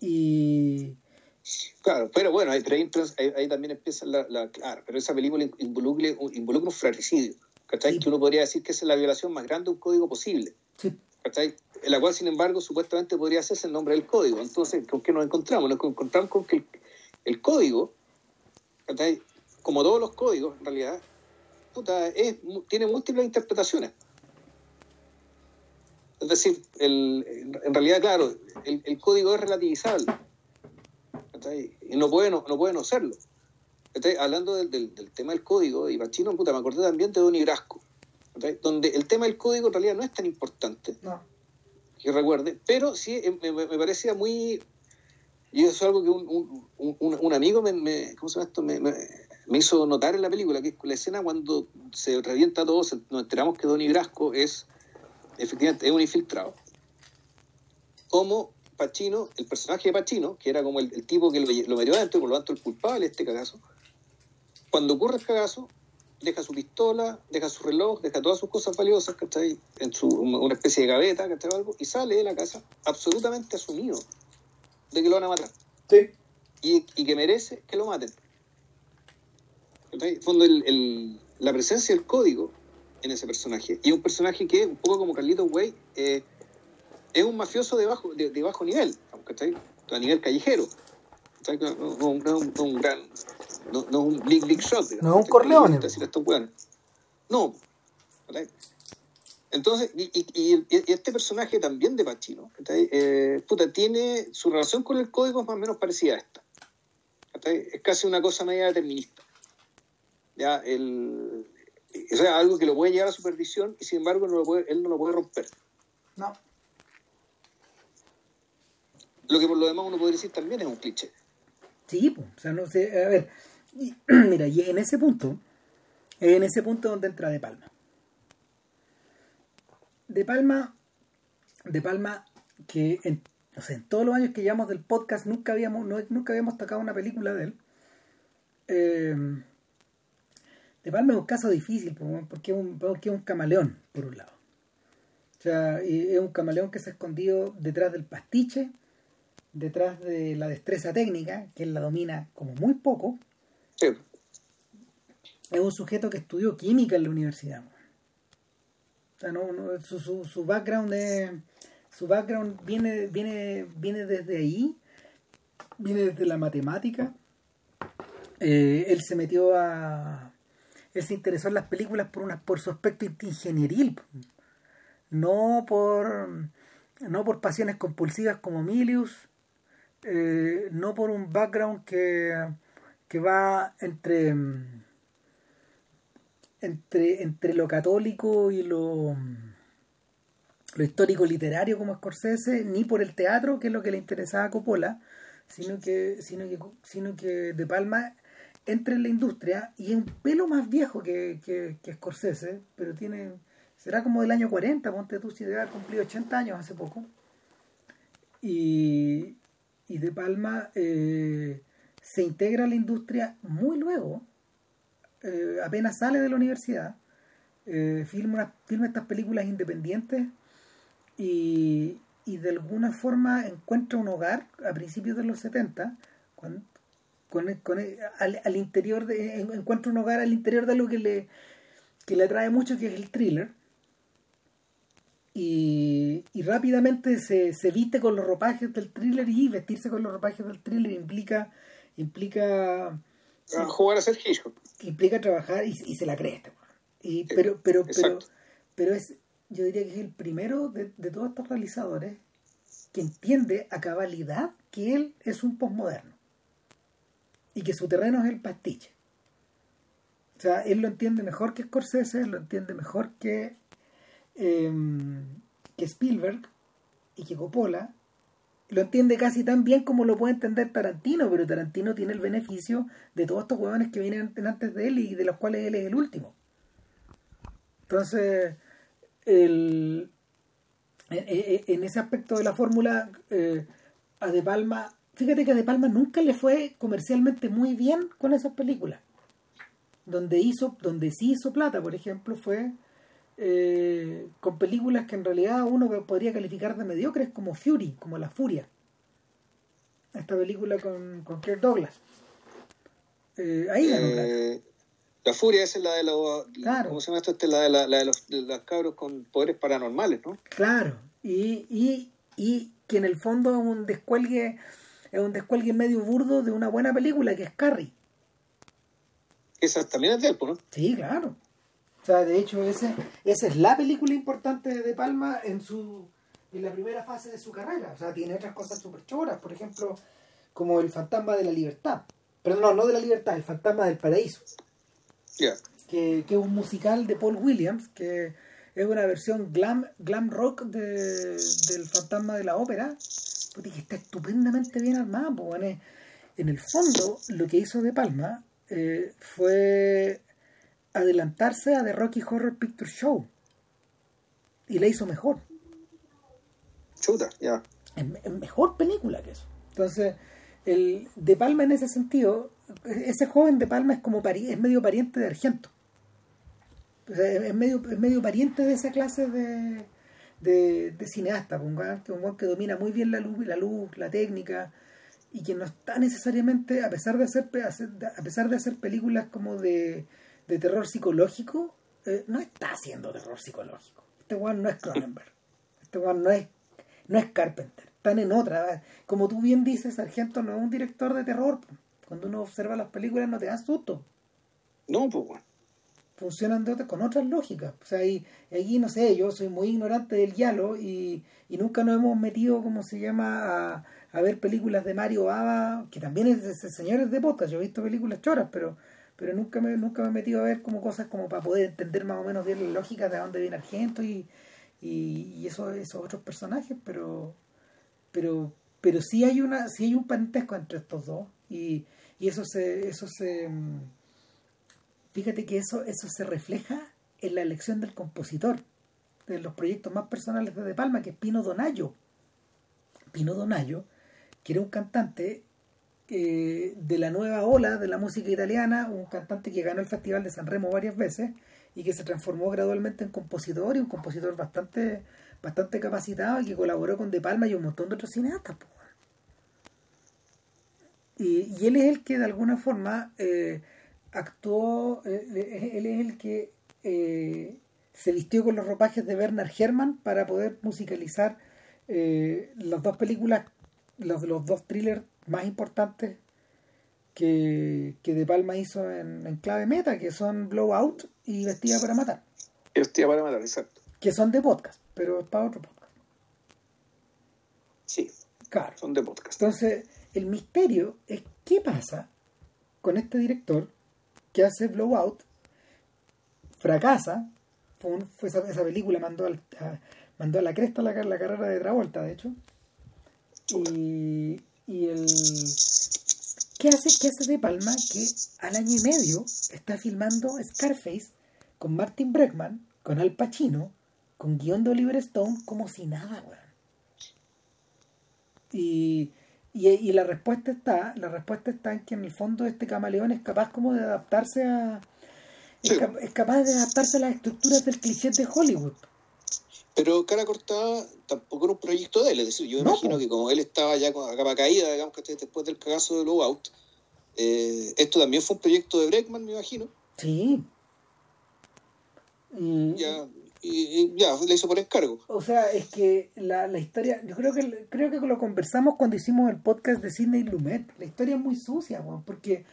Y Claro, pero bueno, ahí, ahí- ahí también empieza la, la- Claro, pero esa película involucra, involucra un fratricidio, ¿cachai? Sí. Que uno podría decir que esa es la violación más grande de un código posible, sí, ¿cachai? En la cual, sin embargo, supuestamente podría hacerse el nombre del código. Entonces, ¿con qué nos encontramos? Nos encontramos con que el, el código, ¿cachai? Como todos los códigos, en realidad, puta, es, tiene múltiples interpretaciones. Es decir, el, en realidad, claro, el, el código es relativizable. ¿cachai? Y no puede no, no, puede no serlo. ¿Cachai? Hablando del, del, del, tema del código, y Pachino, puta, me acordé también de Donnie Brasco, ¿cachai? donde el tema del código en realidad no es tan importante, no. que recuerde, pero sí eh, me, me parecía muy... Y eso es algo que un, un, un, un amigo me, me, ¿cómo se llama esto? Me, me, me, hizo notar en la película, que es la escena cuando se revienta todo, se, nos enteramos que Donnie Brasco es, efectivamente, es un infiltrado. Como Pachino, el personaje de Pachino, que era como el, el tipo que lo, lo, metió adentro, por lo tanto el culpable de este cagazo, cuando ocurre el cagazo, deja su pistola, deja su reloj, deja todas sus cosas valiosas, ¿cachai? En su, una especie de gaveta, ¿cachai? Algo, y sale de la casa absolutamente asumido de que lo van a matar. Sí. Y, y que merece que lo maten. ¿cachai? En fondo, el, el, la presencia del código en ese personaje, y un personaje que, un poco como Carlitos Way, eh, es un mafioso de bajo, de, de bajo nivel, ¿cachai? A nivel callejero. No, no, no, no, no un gran. No, no un big, big shot. Digamos, no es un Corleone. No. ¿cachai? Entonces, y, y, y, este personaje también de Pachino, eh, puta, tiene su relación con el código es más o menos parecida a esta. Es casi una cosa media determinista. Ya, el, o sea, algo que lo puede llevar a supervisión y sin embargo no lo puede, él no lo puede romper. No. Lo que por lo demás uno puede decir también es un cliché. Sí, pues, o sea, no sé, a ver, *clears throat* mira, y en ese punto, en ese punto donde entra De Palma. De Palma, De Palma, que en, no sé, en todos los años que llevamos del podcast nunca habíamos, nunca habíamos tocado una película de él. Eh, De Palma es un caso difícil, porque es un, porque es un camaleón, por un lado. O sea, es un camaleón que se ha escondido detrás del pastiche, detrás de la destreza técnica, que él la domina como muy poco. Sí. Es un sujeto que estudió química en la universidad. O sea, no, su, su, su, background su background viene, viene, viene desde ahí, viene desde la matemática. Eh, él se metió a. Él se interesó en las películas por una, por su aspecto ingenieril, no por no por pasiones compulsivas como Milius, eh, no por un background que, que va entre, entre, entre lo católico y lo, lo histórico literario como Scorsese, ni por el teatro, que es lo que le interesaba a Coppola, sino que, sino que, sino que De Palma entra en la industria y es un pelo más viejo que, que, Scorsese, pero tiene será como del año 40, ponte tú si debe haber cumplido 80 años hace poco. Y, y De Palma eh, se integra a la industria muy luego, eh, apenas sale de la universidad, eh, filma, filma estas películas independientes y, y, de alguna forma encuentra un hogar a principios de los 70, con, con, al, al, interior de, encuentra un hogar al interior de lo que le, que le atrae mucho, que es el thriller y, y rápidamente se, se, viste con los ropajes del thriller y vestirse con los ropajes del thriller implica implica ah, jugar a ser Hitchcock. implica trabajar y, y se la cree este y, pero pero pero pero es yo diría que es el primero de, de todos estos realizadores que entiende a cabalidad que él es un postmoderno y que su terreno es el pastiche. O sea él lo entiende mejor que Scorsese lo entiende mejor que Em, que Spielberg y que Coppola lo entiende casi tan bien como lo puede entender Tarantino, pero Tarantino tiene el beneficio de todos estos huevones que vienen antes de él y de los cuales él es el último. Entonces, el, en, ese aspecto de la fórmula, eh, a De Palma, fíjate que a De Palma nunca le fue comercialmente muy bien con esas películas. Donde hizo, donde sí hizo plata, por ejemplo, fue eh, con películas que en realidad uno podría calificar de mediocres como Fury, como La Furia. Esta película con, con Kirk Douglas. Eh, ahí eh, La Furia esa es la de los... ¿Cómo se llama esto? Esta es la de, la, de, los, de los cabros con poderes paranormales, ¿no? Claro. Y, y, y que en el fondo es un descuelgue es un descuelgue medio burdo de una buena película que es Carrie. Esa también es de él, ¿no? Sí, claro. O sea, de hecho, ese, esa es la película importante de Palma en su en la primera fase de su carrera. O sea, tiene otras cosas súper choras, por ejemplo, como El fantasma de la libertad. Pero no, no de la libertad, El fantasma del paraíso. Que, que, es un musical de Paul Williams, que es una versión glam, glam rock de, del fantasma de la ópera, está estupendamente bien armado. Pues, en el fondo, lo que hizo De Palma eh, fue adelantarse a The Rocky Horror Picture Show. Y la hizo mejor. Chuta, ya. Es, mejor película que eso. Entonces, el De Palma en ese sentido, ese joven De Palma es como es medio pariente de Argento. es, medio, es medio pariente de esa clase de, de, de cineasta, un que, un que domina muy bien la luz, la luz, la técnica, y que no está necesariamente, a pesar de hacer, a pesar de hacer películas como de de terror psicológico, eh, no está haciendo terror psicológico. Este weón no es Cronenberg. Este weón no es, no es Carpenter. Están en otra. Como tú bien dices, Sargento no es un director de terror. Cuando uno observa las películas no te da susto. No, pues Funcionan de con otras lógicas. O sea, y, aquí, no sé, yo soy muy ignorante del diálogo y, y nunca nos hemos metido, como se llama, a, a ver películas de Mario Baba, que también es de señores de podcast. Yo he visto películas choras, pero pero nunca me, nunca me he metido a ver como cosas como para poder entender más o menos bien la lógica de dónde viene Argento y, y, eso, esos otros personajes, pero pero pero sí hay una sí hay un parentesco entre estos dos y, y eso se eso se fíjate que eso eso se refleja en la elección del compositor de los proyectos más personales de De Palma que es Pino Donayo. Pino Donayo que era un cantante eh, de la nueva ola de la música italiana, un cantante que ganó el Festival de San Remo varias veces y que se transformó gradualmente en compositor y un compositor bastante, bastante capacitado y que colaboró con De Palma y un montón de otros cineastas. Y, y, él es el que de alguna forma eh, actuó, eh, él es el que se vistió con los ropajes de Bernard Herrmann para poder musicalizar las dos películas, los, los dos thrillers más importantes que, que De Palma hizo en, en, clave meta, que son Blowout y Vestida para Matar. Vestida para Matar, exacto. Que son de podcast, pero es para otro podcast. Sí. Claro. Son de podcast. Entonces, el misterio es qué pasa con este director que hace Blowout, fracasa, fue, fue esa, esa, película mandó, al, a, mandó a la cresta la, la carrera de Travolta, de hecho. Y, y el ¿Qué hace, ¿Qué hace De Palma? Que al año y medio está filmando Scarface con Martin Bregman, con Al Pacino, con guion de Oliver Stone, como si nada, weón. Y, y, y, la respuesta está, la respuesta está en que en el fondo este camaleón es capaz como de adaptarse a. Es capaz de adaptarse a las estructuras del cliché de Hollywood. Pero Cara Cortada tampoco era un proyecto de él, es decir, yo no, imagino que como él estaba ya con la capa caída, digamos que después del cagazo de Blowout, eh, esto también fue un proyecto de Breckman, me imagino. Sí. Y, ya, y, y ya, le hizo por encargo. O sea, es que la, la historia, yo creo que creo que lo conversamos cuando hicimos el podcast de Sidney Lumet. La historia es muy sucia, bueno, porque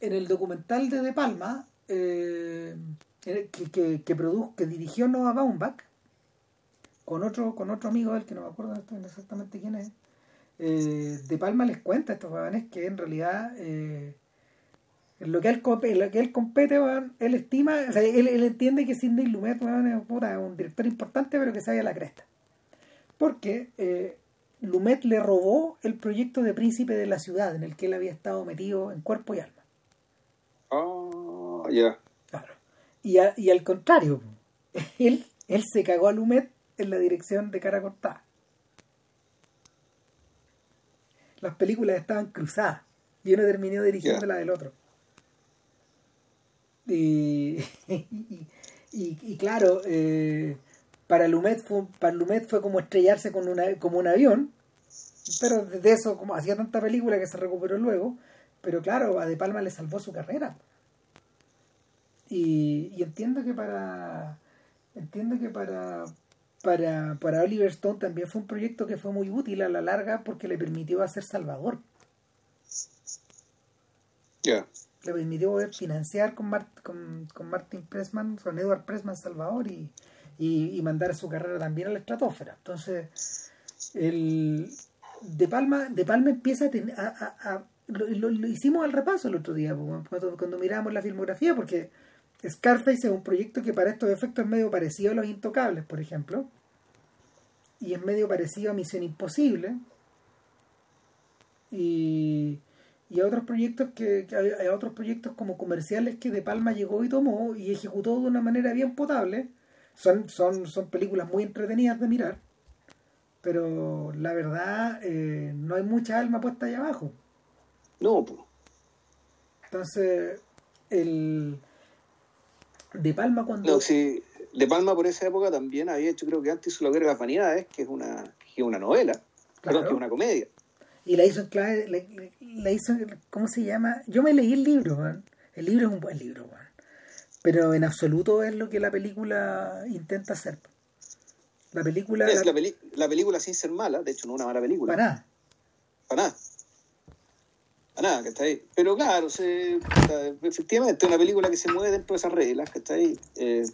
en el documental de De Palma, eh, que, que, que, produjo, que dirigió Noah Baumbach, con otro, con otro amigo del que no me acuerdo exactamente quién es, eh, De Palma les cuenta a estos jóvenes que en realidad eh, lo que él, lo que él compete, él estima, o sea, él, él, entiende que Sidney Lumet bueno, es puta, un director importante, pero que se a la cresta. Porque eh, Lumet le robó el proyecto de Príncipe de la Ciudad, en el que él había estado metido en cuerpo y alma. Ah, oh, ya. Yeah. Claro. Y, a, y al contrario, *laughs* él, él se cagó a Lumet en la dirección de cara cortada. Las películas estaban cruzadas y uno terminó dirigiendo yeah. la del otro. Y, y, y, y claro, eh, para, Lumet fue, para Lumet fue como estrellarse con una, como un avión, pero de eso, como hacía tanta película que se recuperó luego, pero claro, a De Palma le salvó su carrera. Y, y entiendo que para entiendo que para para, para Oliver Stone también fue un proyecto que fue muy útil a la larga porque le permitió hacer Salvador. Yeah. Le permitió poder financiar con, Mart, con, con Martin Pressman, con Edward Pressman Salvador y, y, y, mandar su carrera también a la estratosfera. Entonces, el, de, Palma, de Palma empieza a tener. A, a, a, lo, lo, lo, hicimos al repaso el otro día, cuando, cuando miramos la filmografía, porque Scarface es un proyecto que para estos efectos es medio parecido a Los Intocables, por ejemplo, y es medio parecido a Misión Imposible, y, y a otros proyectos que, a, a otros proyectos como comerciales que De Palma llegó y tomó y ejecutó de una manera bien potable. Son, son, son películas muy entretenidas de mirar, pero la verdad eh, no hay mucha alma puesta allá abajo. No, pues. Entonces, el de Palma cuando... No, sí, De Palma por esa época también había hecho, creo que antes hizo La Guerra de las Vanidades, que es una, que es una novela, claro. perdón, que es una comedia. Y la hizo en clave, la, la, hizo, ¿cómo se llama? Yo me leí el libro, man. el libro es un buen libro, man. pero en absoluto es lo que la película intenta hacer. La película... Es la, peli la película sin ser mala, de hecho no es una mala película. Para nada. Para nada nada, que está ahí. Pero claro, se, efectivamente, una película que se mueve dentro de esas reglas, que está ahí. Eh,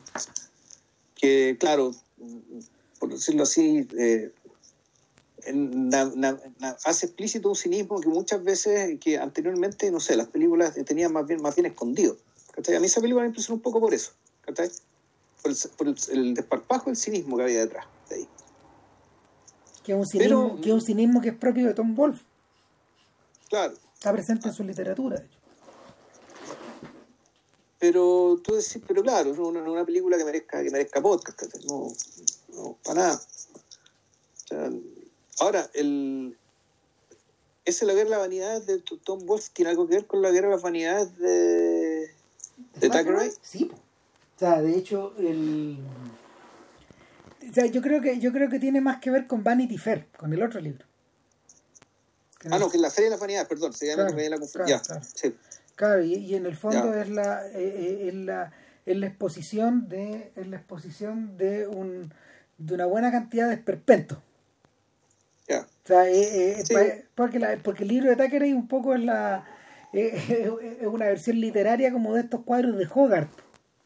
que, claro, por decirlo así, eh, hace explícito un cinismo que muchas veces, que anteriormente, no sé, las películas tenían más bien, más bien escondido. ¿cachai? A mí esa película me impresionó un poco por eso, ¿cachai? Por, el, por el, el desparpajo del cinismo que había detrás de ahí. Que es un cinismo, Pero, que, es un cinismo que es propio de Tom Wolfe. Claro, está presente en su literatura, de hecho. Pero tú decís, pero claro, no una, una película que merezca, que merezca podcast, no, no, para nada. O sea, ahora, el, ¿Esa es la guerra de las vanidades de Tom Wolf? ¿Tiene algo que ver con la guerra de las vanidades de, de Thackeray? Sí, o sea, de hecho, el... O sea, yo creo que yo creo que tiene más que ver con Vanity Fair, con el otro libro. Ah, no, que es la Feria de las Vanidades, perdón, se llama claro, la confusión. Claro, ya, sí. claro y, y, en el fondo es la, eh, es la es la exposición de es la exposición de un de una buena cantidad de esperpentos. Yeah. O sea, eh, eh, sí. porque, la, porque el libro de Thackeray un poco *laughs* es la es una versión literaria como de estos cuadros de Hogarth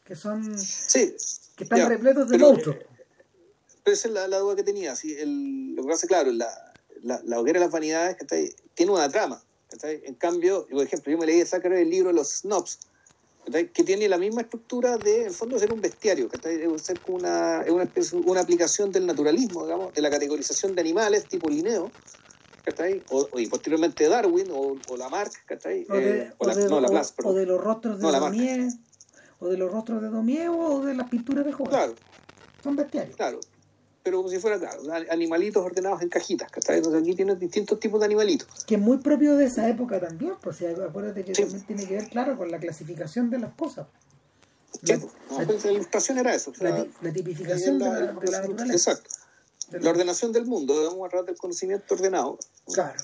que son sí, que están ya, repletos de pero, monstruos. Pero esa es la, la, duda que tenía. ¿sí? El, lo que pasa, claro, la, la, la hoguera de las vanidades está ahí, tiene una trama. Está ahí. En cambio, por ejemplo, yo me leí de Thackeray el libro Los Snobs, que tiene la misma estructura de, en el fondo, ser un bestiario, es ser como una, una, una aplicación del naturalismo, digamos, de la categorización de animales tipo Linneo, o, o, y posteriormente Darwin o, o Lamarck, o de, eh, o la, de, no, Laplace, o de los rostros de no, Daumier, o de los rostros de Daumier o de las pinturas de Hogarth. Claro. Son bestiarios. Claro. Pero como si fuera, claro, animalitos ordenados en cajitas, ¿cachai? Entonces aquí tienes distintos tipos de animalitos. Que es muy propio de esa época también, pues si acuérdate que sí. también tiene que ver, claro, con la clasificación de las cosas. Sí, la, no, pues, la ilustración era eso. La, la, tipificación de, la, de la naturaleza. Exacto. La ordenación del mundo, debemos hablar del conocimiento ordenado. Claro.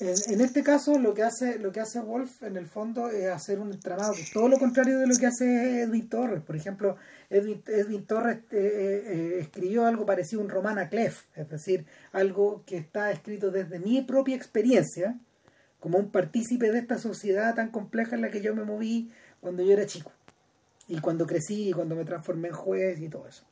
En, este caso lo que hace lo que hace Wolf en el fondo es hacer un entramado todo lo contrario de lo que hace Edwin Torres. Por ejemplo Edwin, Edwin Torres eh, eh, escribió algo parecido a un román a Clef es decir algo que está escrito desde mi propia experiencia como un partícipe de esta sociedad tan compleja en la que yo me moví cuando yo era chico y cuando crecí y cuando me transformé en juez y todo eso.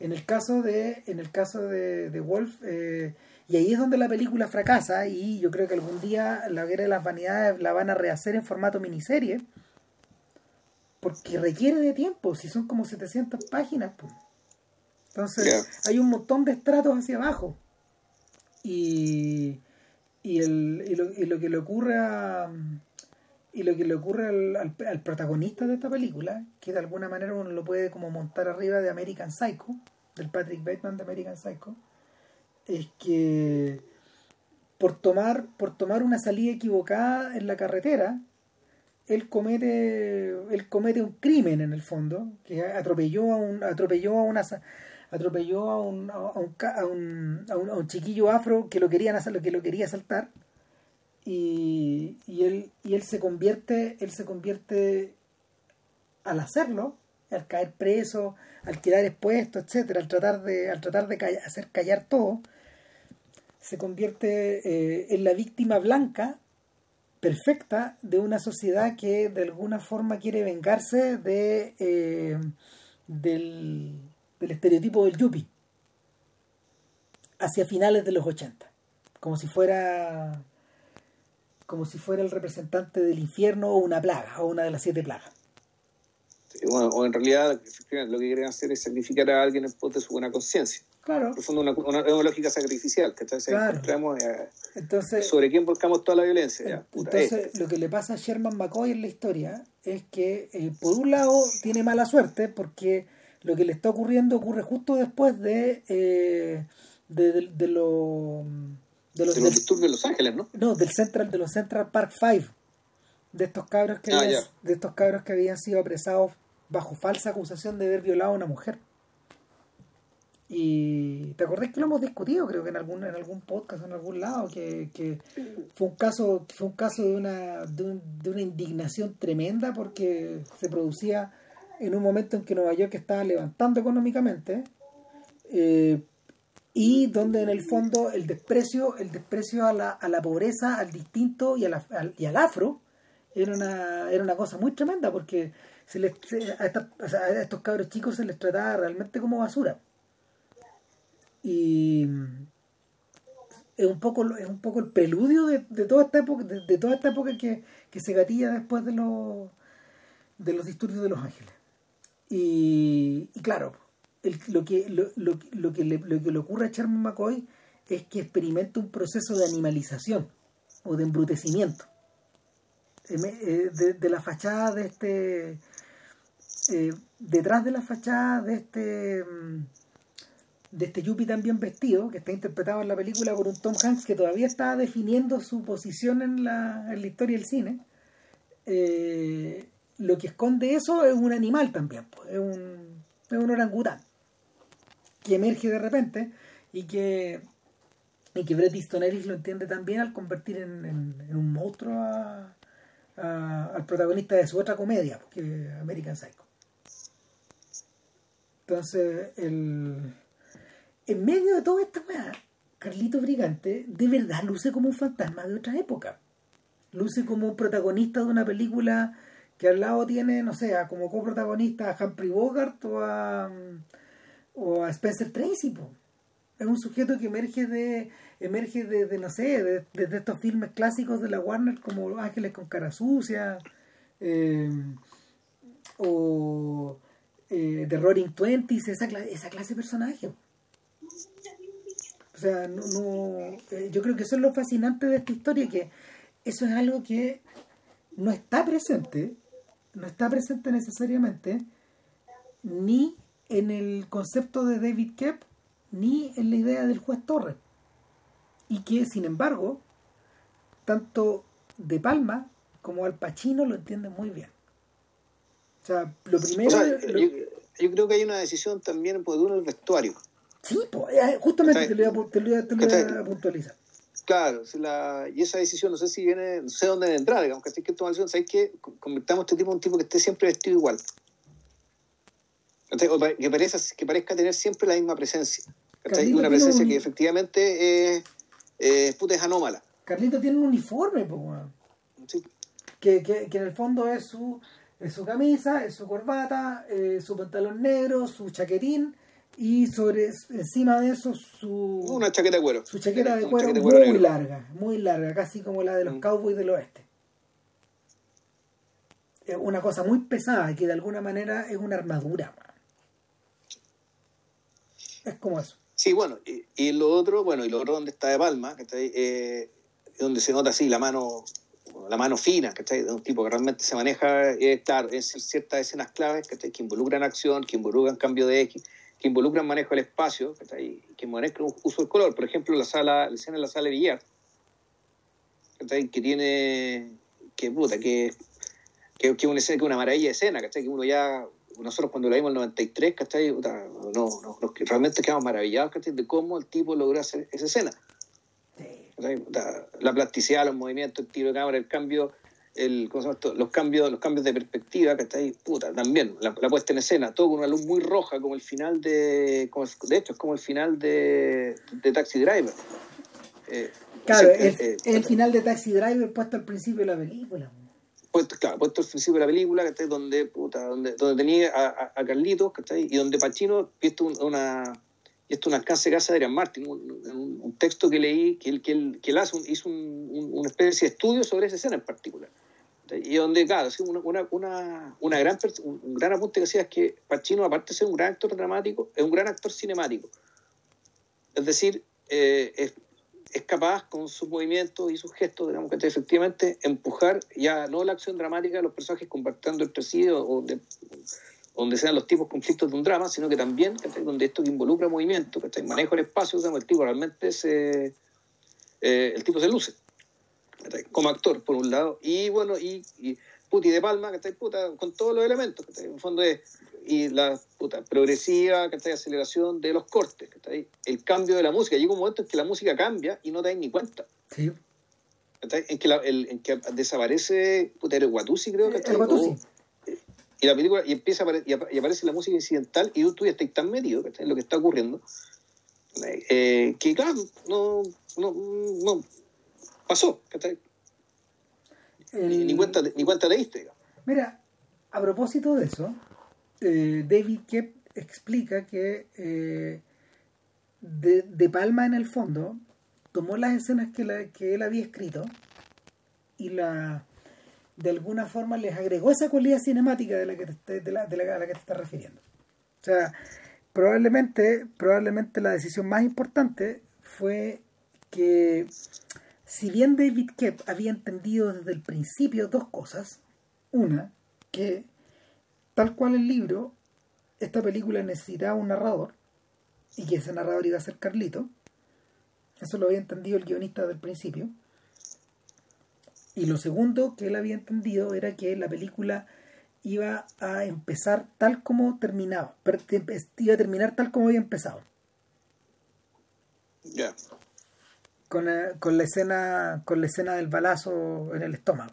En el caso de en el caso de, de Wolf eh, y ahí es donde la película fracasa y yo creo que algún día la guerra de las vanidades la van a rehacer en formato miniserie porque requiere de tiempo, si son como 700 páginas. Pues. Entonces yeah. hay un montón de estratos hacia abajo. Y, y, el, y, lo, y lo que le ocurre a, y lo que le ocurre al, al, al, protagonista de esta película, que de alguna manera uno lo puede como montar arriba de American Psycho, del Patrick Bateman de American Psycho, es que por tomar, por tomar una salida equivocada en la carretera, él comete, él comete un crimen en el fondo, que atropelló a un, atropelló a una atropelló a un, a un, a un, chiquillo afro que lo querían hacer, que lo quería asaltar y, y él y él se convierte él se convierte al hacerlo al caer preso al quedar expuesto etcétera al tratar de al tratar de hacer callar todo se convierte eh, en la víctima blanca perfecta de una sociedad que de alguna forma quiere vengarse de eh, del, del, estereotipo del yuppie hacia finales de los 80 como si fuera como si fuera el representante del infierno o una plaga o una de las siete plagas bueno, o en realidad lo que quieren hacer es sacrificar a alguien en pos de su buena conciencia Claro. En una, una, una, lógica sacrificial, que entonces claro. eh, entonces, sobre quién volcamos toda la violencia. Ya, puta, entonces, este. lo que le pasa a Sherman McCoy en la historia es que, eh, por un lado, tiene mala suerte porque lo que le está ocurriendo ocurre justo después de, eh, de, de, de, lo, de los, de los disturbios de Los Ángeles, ¿no? No, del Central, de los Central Park Five, de estos cabros que, ah, habían, de estos cabros que habían sido apresados bajo falsa acusación de haber violado a una mujer. Y te acordás que lo hemos discutido, creo que en algún, en algún podcast, en algún lado, que, fue un caso, fue un caso de una, de, un, de, una indignación tremenda porque se producía en un momento en que Nueva York estaba levantando económicamente eh, y donde en el fondo el desprecio, el desprecio a la, a la pobreza, al distinto y, a la, al, y al afro era una, era una cosa muy tremenda porque se les, a, esta, a estos cabros chicos se les trataba realmente como basura. Y es un poco es un poco el preludio de, de toda esta época de, toda esta época que, que se gatilla después de los de los disturbios de los ángeles. Y, y claro el, lo que lo, lo, lo, que le, lo que le ocurre a Sherman McCoy es que experimenta un proceso de animalización o de embrutecimiento. De, de la fachada de este eh, detrás de la fachada de este de este Yuppie tan bien vestido, que está interpretado en la película por un Tom Hanks que todavía está definiendo su posición en la, en la historia del cine, eh, lo que esconde eso es un animal también, pues, es, un, es un orangután que emerge de repente y que y que Easton Ellis lo entiende también al convertir en, un monstruo al protagonista de su otra comedia, American Psycho. Entonces, el, en medio de toda esta weá, Carlito Brigante de verdad luce como un fantasma de otra época. Luce como un protagonista de una película que al lado tiene, no sé, como coprotagonista a Humphrey Bogart o a, o a Spencer Tracy. Es un sujeto que emerge de emerge de, no sé, de, de, estos filmes clásicos de la Warner como Ángeles con cara sucia eh, o eh, The Roaring Twenties, esa, esa clase de personaje. O sea, no, no eh, yo creo que eso es lo fascinante de esta historia, que eso es algo que no está presente, no está presente necesariamente ni en el concepto de David Kep, ni en la idea del juez Torres y que sin embargo tanto De Palma como Al Pacino lo entienden muy bien. O sea, lo primero... Yo, creo que hay una decisión también por uno del vestuario. Sí, pues, justamente te lo, voy a, te lo, a, puntualizar. Claro, la, y esa decisión no sé si viene, no sé dónde entrar, digamos, que hay que tomar decisión, ¿sabes qué? Convirtamos a este tipo en un tipo que esté siempre vestido igual. que, parezca, que parezca tener siempre la misma presencia. Una presencia que efectivamente es eh, puta, es anómala. Carlito tiene un uniforme, pues, que, que, que, en el fondo es su, es su camisa, es su corbata, eh, su pantalón negro, su chaquetín y sobre encima de eso su una chaqueta de cuero. su chaqueta de cuero, muy larga muy larga casi como la de los mm. cowboys del oeste. Es una cosa muy pesada que de alguna manera es una armadura. Es como eso. Sí, bueno, y, lo otro, bueno, y lo otro donde está de Palma, que está ahí, eh, donde se nota así la mano, la mano fina, ahí, de un tipo que realmente se maneja, eh, claro, ciertas escenas claves que, que involucran acción, que involucran cambio de X, que involucran manejo del espacio, ahí, que manejan uso del color. Por ejemplo, la sala, la escena de la sala de billar, que, que tiene, que puta, que, que, una escena, que una maravilla de escena, que, que uno ya nosotros cuando la vimos en el 93, ¿cachai? No, no, realmente quedamos maravillados, ¿cachai? De cómo el tipo logró hacer esa escena. La plasticidad, los movimientos, el tiro de cámara, el cambio, el, los cambios los cambios de perspectiva, ¿cachai? Puta, también, la, puesta en escena, todo con una luz muy roja, como el final de, de hecho, es como el final de, de Taxi Driver. Eh, claro, es, eh, el final de Taxi Driver puesto al principio de la película. Puesto, claro, puesto el principio de la película, Donde, puta, donde, donde tenía a, a, Carlitos, Y donde Pacino, esto una, esto una alcance de casa de Adrian Martin, un, un, texto que leí, que él, que él, que él hace, hizo un, una especie de estudio sobre esa escena en particular. Y donde, claro, una, una, una gran, un gran apunte que hacía es que Pacino, aparte de ser un gran actor dramático, es un gran actor cinemático. Es decir, eh, es, es capaz con sus movimientos y sus gestos, digamos, que efectivamente empujar ya no la acción dramática de los personajes compartiendo entre sí o, donde sean los tipos conflictos de un drama, sino que también donde esto que involucra movimiento, que manejo el espacio, el tipo realmente se, eh, el tipo se luce como actor, por un lado, y bueno, y, y Puti de Palma, que está puta, con todos los elementos, que en fondo es y la puta, progresiva, que aceleración de los cortes, que el cambio de la música. Llega un momento en que la música cambia y no te das ni cuenta. Sí. En que, el, en que desaparece, puta, el Guatusi, creo que y la película, y empieza y aparece la música incidental y tú, ya estás tan metido en lo que está ocurriendo. Eh, que claro, no, no, no pasó, ni, cuenta, ni cuenta te diste. Mira, a propósito de eso, eh, David Kep explica que eh, de, Palma en el fondo tomó las escenas que, que él había escrito y la de alguna forma les agregó esa cualidad cinemática de la que te, de la, de la, a la que te estás refiriendo. O sea, probablemente, probablemente la decisión más importante fue que si bien David Kep había entendido desde el principio dos cosas, una, que tal cual el libro, esta película necesitaba un narrador y que ese narrador iba a ser Carlito. Eso lo había entendido el guionista desde el principio. Y lo segundo que él había entendido era que la película iba a empezar tal como terminaba, iba a terminar tal como había empezado. Ya. Con, la, con la escena con la escena del balazo en el estómago.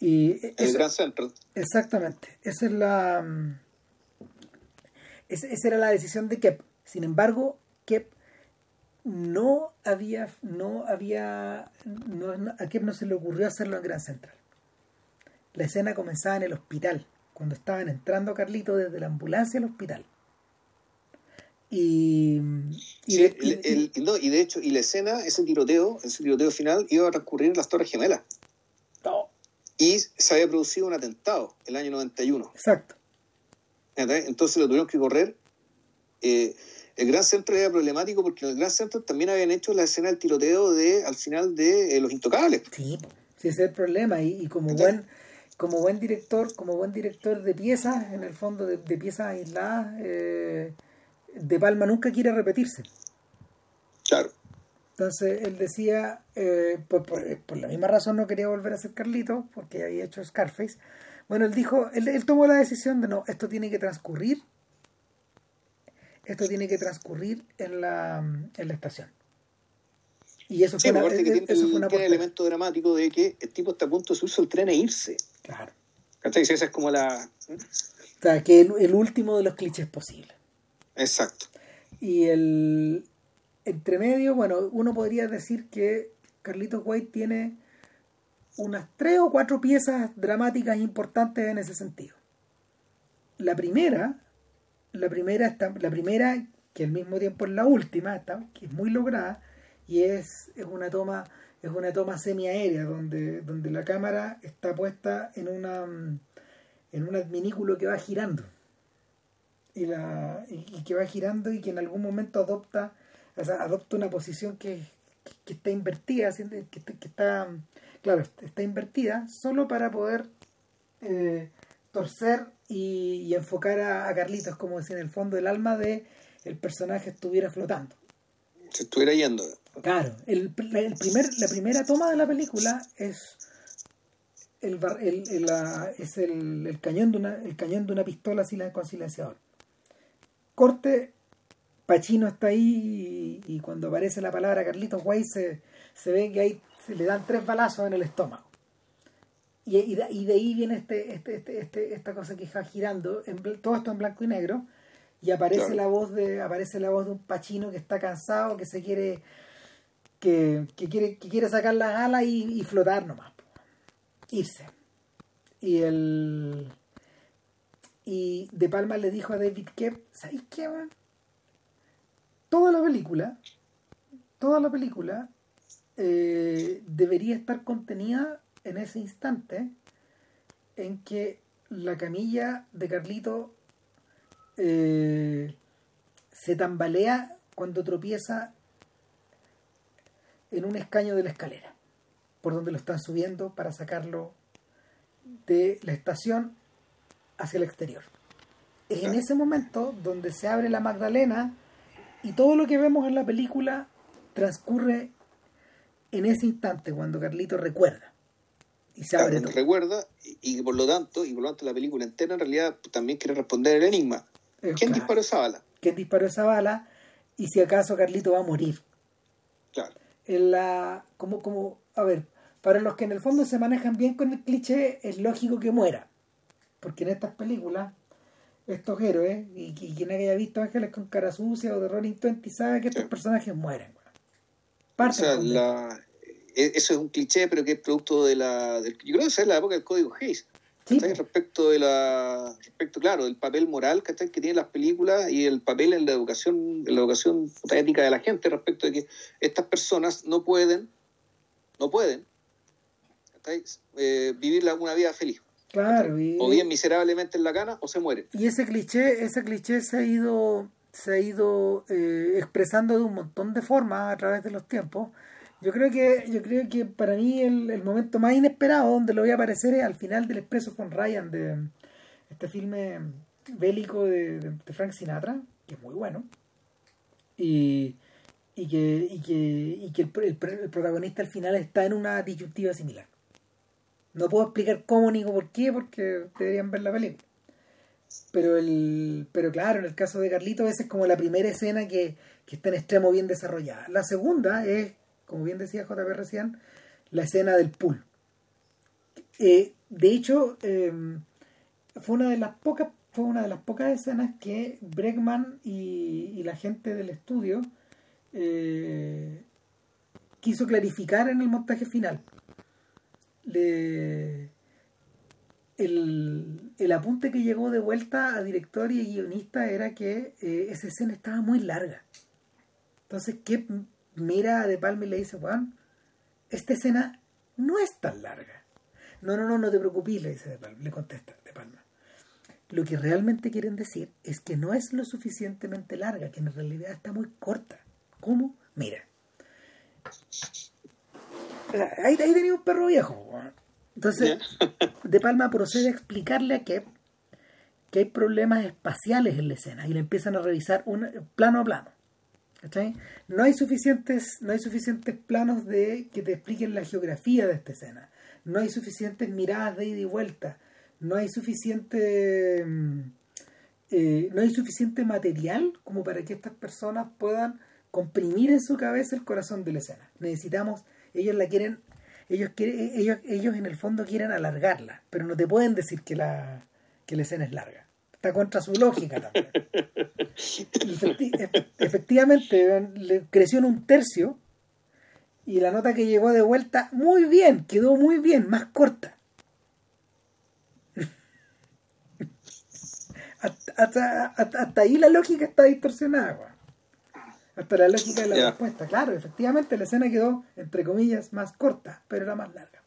Y el Gran Centro. Exactamente. Esa es la mm, esa era la decisión de Kep. Sin embargo, Kep no había, no había, no, a Kep no se le ocurrió hacerlo en Gran Central. La escena comenzaba en el hospital, cuando estaban entrando Carlito desde la ambulancia al hospital. Y, y, de, no, y de hecho, y la escena, ese tiroteo, ese tiroteo final, iba a transcurrir en las Torres Gemelas. Y se había producido un atentado el año 91. Exacto. Entonces lo tuvieron que correr. Eh, el Gran Centro era problemático porque en el Gran Centro también habían hecho la escena del tiroteo de al final de eh, Los Intocables. Sí, sí, ese es el problema. Y, como buen como buen director, como buen director de piezas, en el fondo de, piezas aisladas, eh, De Palma nunca quiere repetirse. Claro. Entonces él decía, por, por, la misma razón no quería volver a ser Carlito, porque había hecho Scarface, bueno, él dijo, él, tomó la decisión de no, esto tiene que transcurrir, esto tiene que transcurrir en la, en la estación. Y eso fue, una, que tiene, eso fue el elemento dramático de que el tipo está a punto de subirse al tren e irse. Claro. ¿Cachai? Esa es como la... O sea, que el, el último de los clichés posibles. Exacto. Y el entre medio, bueno, uno podría decir que Carlitos White tiene unas tres o cuatro piezas dramáticas importantes en ese sentido. La primera, la primera, está, la primera que al mismo tiempo es la última, está, que es muy lograda, y es, es una toma, es una toma semiaérea donde, donde la cámara está puesta en una en un adminículo que va girando. Y, la, y, que va girando y que en algún momento adopta, adopta una posición que, está invertida, que, que está claro, está invertida solo para poder eh, torcer y, enfocar a, Carlitos como si en el fondo el alma de el personaje estuviera flotando. Se estuviera yendo. Claro, el, el primer, la primera toma de la película es el, el, es el, cañón de una, el cañón de una pistola con silenciador. Corte, Pachino está ahí y, cuando aparece la palabra Carlitos Guay se, se ve que hay le dan tres balazos en el estómago. Y, de, ahí viene este, este, este, este, esta cosa que está girando, en, todo esto en blanco y negro, y aparece la voz de, aparece la voz de un pachino que está cansado, que se quiere, que, quiere, que quiere sacar las alas y, flotar nomás. Irse. Y el y De Palma le dijo a David que ¿sabéis qué, Toda la película, toda la película eh, debería estar contenida en ese instante en que la camilla de Carlito eh, se tambalea cuando tropieza en un escaño de la escalera, por donde lo están subiendo para sacarlo de la estación hacia el exterior. Es en ese momento donde se abre la Magdalena y todo lo que vemos en la película transcurre en ese instante cuando Carlito recuerda y se abre recuerda y, por lo tanto y por lo tanto la película entera en realidad también quiere responder el enigma. Eh, ¿quién disparó esa bala? ¿quién disparó esa bala? y si acaso Carlito va a morir. Claro. En la como como a ver para los que en el fondo se manejan bien con el cliché es lógico que muera. Porque en estas películas estos héroes y, quien haya visto Ángeles con cara sucia o de Rolling Twenty sabe que estos personajes mueren o sea, la, eso es un cliché, pero que es producto de la. Del, yo creo que esa es la época del código Hayes. Respecto de la. Respecto, claro, del papel moral que tienen las películas y el papel en la educación, en la educación ética de la gente respecto de que estas personas no pueden, no pueden eh, vivir una vida feliz. Claro, o bien miserablemente en la cana o se mueren. Y ese cliché, ese cliché se ha ido se ha ido eh, expresando de un montón de formas a través de los tiempos. Yo creo que, yo creo que para mí el, momento más inesperado donde lo voy a aparecer es al final del Expreso con Ryan de este filme bélico de, Frank Sinatra, que es muy bueno, y, y que, y que, y que el, el- el protagonista al final está en una disyuntiva similar. No puedo explicar cómo ni por qué, porque deberían ver la película. Pero el pero claro, en el caso de Carlito, esa es como la primera escena que, que está en extremo bien desarrollada. La segunda es, como bien decía JP recién, la escena del pool. Eh, de hecho, eh, fue una de las pocas fue una de las pocas escenas que Bregman y, la gente del estudio eh, quiso clarificar en el montaje final. El, el apunte que llegó de vuelta a director y guionista era que esa escena estaba muy larga. Entonces, que mira a De Palma y le dice, Juan, esta escena no es tan larga. No, no, no, no te preocupes, le dice De Palma, le contesta De Palma. Lo que realmente quieren decir es que no es lo suficientemente larga, que en realidad está muy corta. ¿Cómo? Mira. Ahí, ahí tenía un perro viejo. Entonces, De Palma procede a explicarle a Kep que hay problemas espaciales en la escena y le empiezan a revisar un, plano a plano. No hay suficientes, no hay suficientes planos de que te expliquen la geografía de esta escena. No hay suficientes miradas de ida y vuelta. No hay suficiente mm, eh, no hay suficiente material como para que estas personas puedan comprimir en su cabeza el corazón de la escena. Necesitamos, ellos la quieren, ellos quieren, ellos, ellos en el fondo quieren alargarla, pero no te pueden decir que la, que la escena es larga. Está contra su lógica también. Efecti- efectivamente, le creció en un tercio y la nota que llegó de vuelta, muy bien, quedó muy bien, más corta. *laughs* hasta, hasta, hasta- ahí la lógica está distorsionada. Hasta la lógica de la respuesta. Claro, efectivamente la escena quedó, entre comillas, más corta, pero era más larga.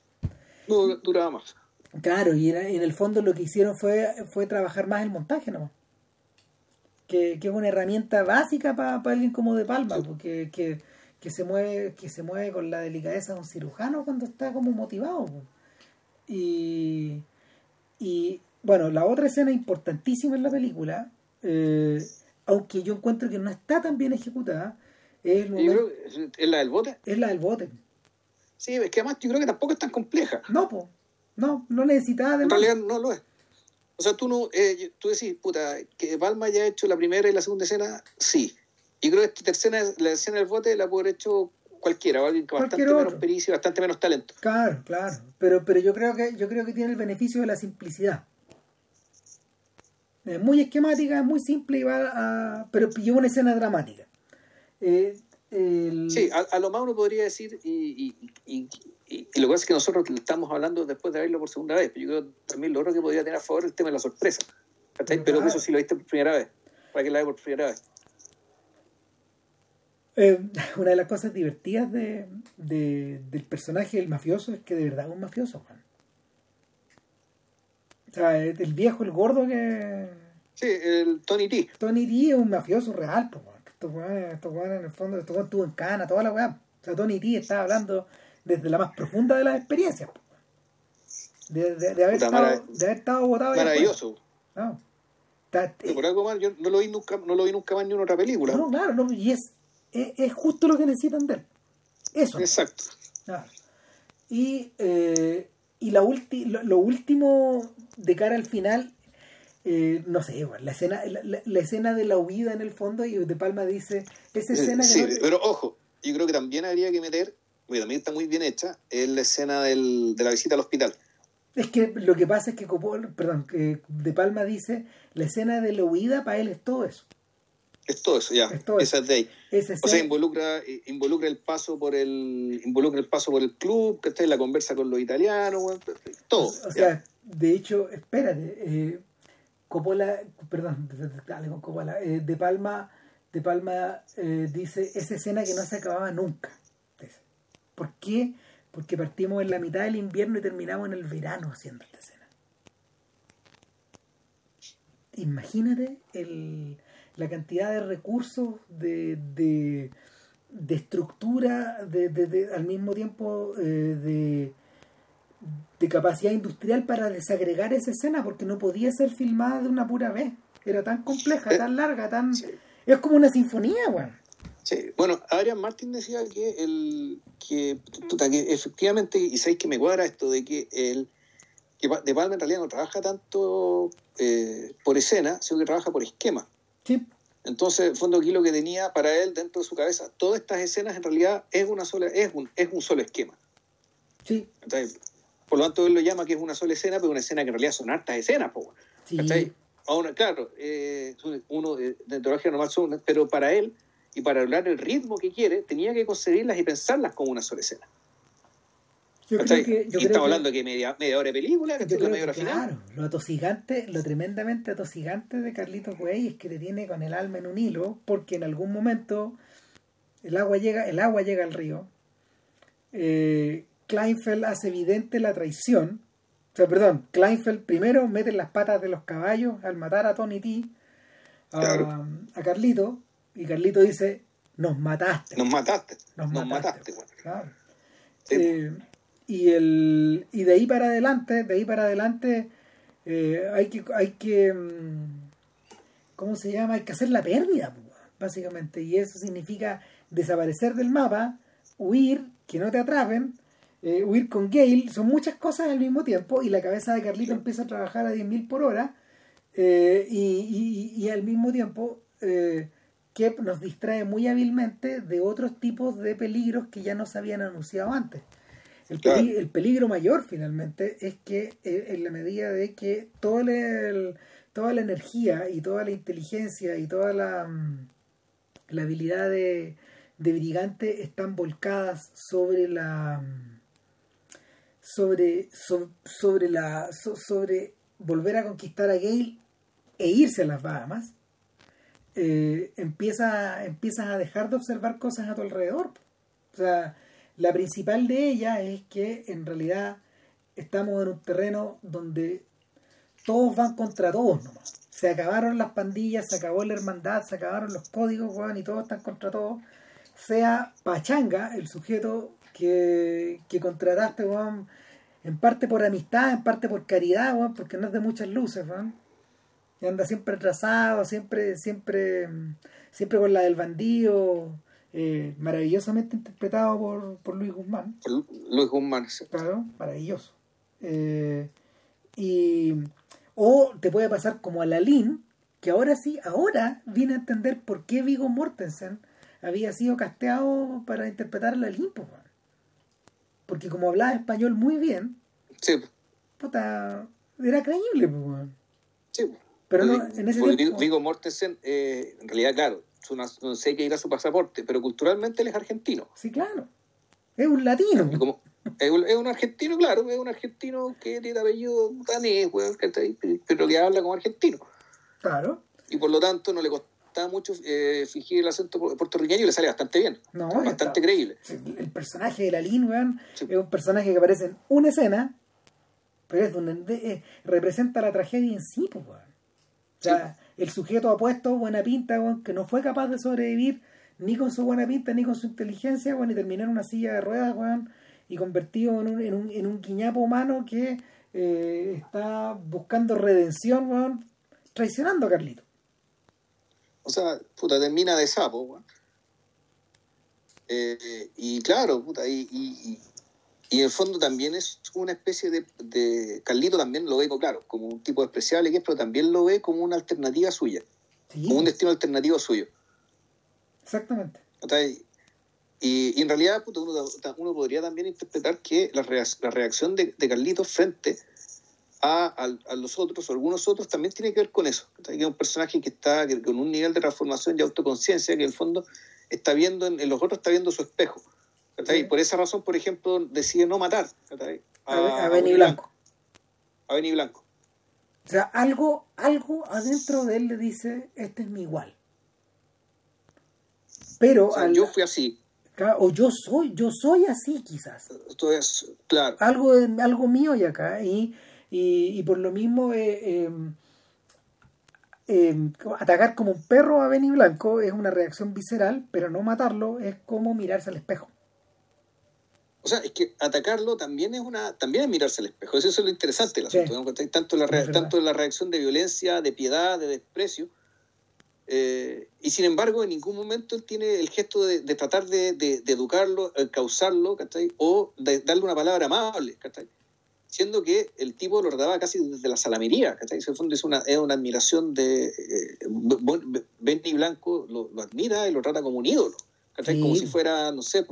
No duraba más. Claro, y en el fondo lo que hicieron fue, fue trabajar más el montaje nomás. Que, que es una herramienta básica para alguien como De Palma, porque que, que se mueve, que se mueve con la delicadeza de un cirujano cuando está como motivado. po. Y, y bueno, la otra escena importantísima en la película, eh, aunque yo encuentro que no está tan bien ejecutada, es, el Yo momento- creo que es la del bote. es la del bote. Sí, es que además yo creo que tampoco es tan compleja. No, po, no, no necesitaba de En realidad no lo es. O sea, tú no, eh, tú decís, puta, que Palma ya ha hecho la primera y la segunda escena, sí. Y creo que esta tercera, la escena del bote la puede haber hecho cualquiera, o alguien con bastante menos pericia y bastante menos talento. Claro, claro. Pero, pero yo creo que yo creo que tiene el beneficio de la simplicidad. Es muy esquemática, es muy simple y va a, pero lleva una escena dramática. Eh, el- Sí, a, a lo más uno podría decir, y, y, y, y- y lo que pasa es que nosotros estamos hablando después de verlo por segunda vez, pero yo creo también lo otro que podría tener a favor es el tema de la sorpresa. Pero claro. eso sí lo viste por primera vez, para que la veas por primera vez. eh, una de las cosas divertidas de, de- del personaje del mafioso es que de verdad es un mafioso, Juan. O sea, es el viejo, el gordo que. Sí, el Tony T. Tony T es un mafioso real, pues. Estos en el fondo, estos estuvo en cana, toda la weá. O sea, Tony T estaba hablando desde la más profunda de las experiencias, de, de, de haber Puta, estado, de haber estado afuera. Maravilloso. No. Está- por algo más, yo no lo vi nunca, no lo vi nunca más ni en otra película. no, claro, no, y es, es, es justo lo que necesitan de él. Eso. Exacto. Y, eh, y la ulti, lo, lo último de cara al final, eh, no sé, bueno, la escena, la, la- la escena de la huida en el fondo y De Palma dice, esa escena que no te- pero ojo, yo creo que también habría que meter, porque también está muy bien hecha, es la escena del, de la visita al hospital. Es que lo que pasa es que Coppola, perdón, que De Palma dice, la escena de la huida para él es todo eso. Es todo eso, ya. Es todo Esa es de ahí. Esa O sea, involucra, eh, involucra el paso por el, involucra el paso por el club, que está en la conversa con los italianos, todo. O sea, de hecho, espérate, eh, Coppola, perdón, dale con Coppola, eh, De Palma, De Palma eh, dice esa escena que no se acababa nunca. ¿Por qué? Porque partimos en la mitad del invierno y terminamos en el verano haciendo esta escena. Imagínate el, la cantidad de recursos, de, de, de estructura, de, de- al mismo tiempo eh, de, de capacidad industrial para desagregar esa escena porque no podía ser filmada de una pura vez. Era tan compleja, tan larga, tan... Es como una sinfonía, weón. Sí, bueno, Adrian Martin decía que el que, que efectivamente, y sabéis que me cuadra esto de que el que De Palma en realidad no trabaja tanto eh, por escena, sino que trabaja por esquema. Sí. Entonces, en fondo aquí lo que tenía para él dentro de su cabeza, todas estas escenas en realidad es una sola, es un, es un solo esquema. Sí. Entonces, por lo tanto, él lo llama que es una sola escena, pero una escena que en realidad son hartas escenas, po, Sí. Ahora, claro, eh, uno de antología normal son, pero para él, y para hablar el ritmo que quiere, tenía que concebirlas y pensarlas como una sola escena. Yo creo que, yo y estamos hablando que media, media hora de película, que yo la media hora que, final. Claro, lo atosigante, lo tremendamente atosigante de Carlitos Güey es que te tiene con el alma en un hilo, porque en algún momento el agua llega, el agua llega al río. Eh, Kleinfeld hace evidente la traición. O sea, perdón, Kleinfeld primero mete las patas de los caballos al matar a Tony T, a, Claro. a Carlito, y Carlito dice, nos mataste. Nos mataste. Nos Nos mataste, weón. Claro. Sí. Eh, y el y de ahí para adelante, de ahí para adelante eh, hay que hay que mm, ¿cómo se llama? Hay que hacer la pérdida, pues, básicamente, y eso significa desaparecer del mapa, huir, que no te atrapen, eh, huir con Gale, son muchas cosas al mismo tiempo y la cabeza de Carlito empieza a trabajar a 10.000 por hora eh, y, y- y al mismo tiempo eh, que nos distrae muy hábilmente de otros tipos de peligros que ya nos habían anunciado antes. El, peli- Claro. el peligro mayor finalmente es que eh, en la medida de que todo el- toda la energía y toda la inteligencia y toda la, mm, la habilidad de, de Brigante están volcadas sobre la mm, sobre so- sobre la so- sobre volver a conquistar a Gale e irse a las Bahamas eh, empieza, empiezas a dejar de observar cosas a tu alrededor. O sea, la principal de ellas es que en realidad estamos en un terreno donde todos van contra todos nomás. Se acabaron las pandillas, se acabó la hermandad, se acabaron los códigos, weón, y todos están contra todos. Sea Pachanga, el sujeto que, que contrataste, weón, en parte por amistad, en parte por caridad, weón, porque no es de muchas luces, weón. Y anda siempre atrasado, siempre, siempre, siempre con la del bandido, eh, maravillosamente interpretado por, por Luis Guzmán. Luis Guzmán. sí. Claro, maravilloso. Eh, y, o te puede pasar como a la Lin, que ahora sí, ahora viene a entender por qué Vigo Mortensen había sido casteado para interpretar a la Lin, po, weón. Porque como hablaba español muy bien, Sí, puta, era creíble, weón. sí. Pero no, en ese tiempo... Viggo Mortensen, eh, en realidad, claro, su no sé qué irá su pasaporte, pero culturalmente él es argentino. Sí, claro. Es un latino. Y como- es, un, es un argentino, claro, es un argentino que tiene apellido danés, pero que habla como argentino. Claro. Y por lo tanto no le costaba mucho eh, fingir el acento pu- puertorriqueño y le sale bastante bien. No, bastante está. creíble. El personaje de la Lin, weón, Sí. es un personaje que aparece en una escena, pero es donde de- eh, representa la tragedia en sí, pues, weón. O sea, el sujeto apuesto, buena pinta, que no fue capaz de sobrevivir ni con su buena pinta, ni con su inteligencia, weón, y terminó en una silla de ruedas, y convertido en un, en un, en un guiñapo humano que eh, está buscando redención, traicionando a Carlito. O sea, puta, termina de sapo. Eh, y claro, puta, y, y, y- en el fondo también es una especie de, de... Carlito también lo ve, claro, como un tipo despreciable que es, pero también lo ve como una alternativa suya, Sí, como un destino alternativo suyo. exactamente. Y, y en realidad puta, uno, uno podría también interpretar que la, reac- la reacción de, de Carlitos frente a, a- a los otros o algunos otros también tiene que ver con eso. Que es un personaje que está que- con un nivel de transformación y autoconciencia que en el fondo está viendo en, en los otros está viendo su espejo. Por esa razón, por ejemplo, decide no matar ¿cachai? A, a Benny Blanco. A Benny Blanco. O sea, algo, algo adentro de él le dice, este es mi igual. Pero, O sea, al- yo fui así. o yo soy, yo soy así quizás. Esto es, claro. Algo, algo mío y acá. Y, y, y por lo mismo, eh, eh, eh, atacar como un perro a Benny Blanco es una reacción visceral, pero no matarlo es como mirarse al espejo. O sea, es que atacarlo también es una también es mirarse al espejo. Eso es lo interesante del Sí. asunto. ¿Cachai? Tanto, la re- tanto la reacción de violencia, de piedad, de desprecio, Eh, y sin embargo, en ningún momento él tiene el gesto de, tratar de, de, educarlo, causarlo, ¿cachai? O de darle una palabra amable, ¿cachai? Siendo que el tipo lo trataba casi desde la salamería, ¿cachai? Es una, es una admiración de... Eh, Benny Blanco lo, admira y lo trata como un ídolo, ¿cachai? Como si fuera, no sé,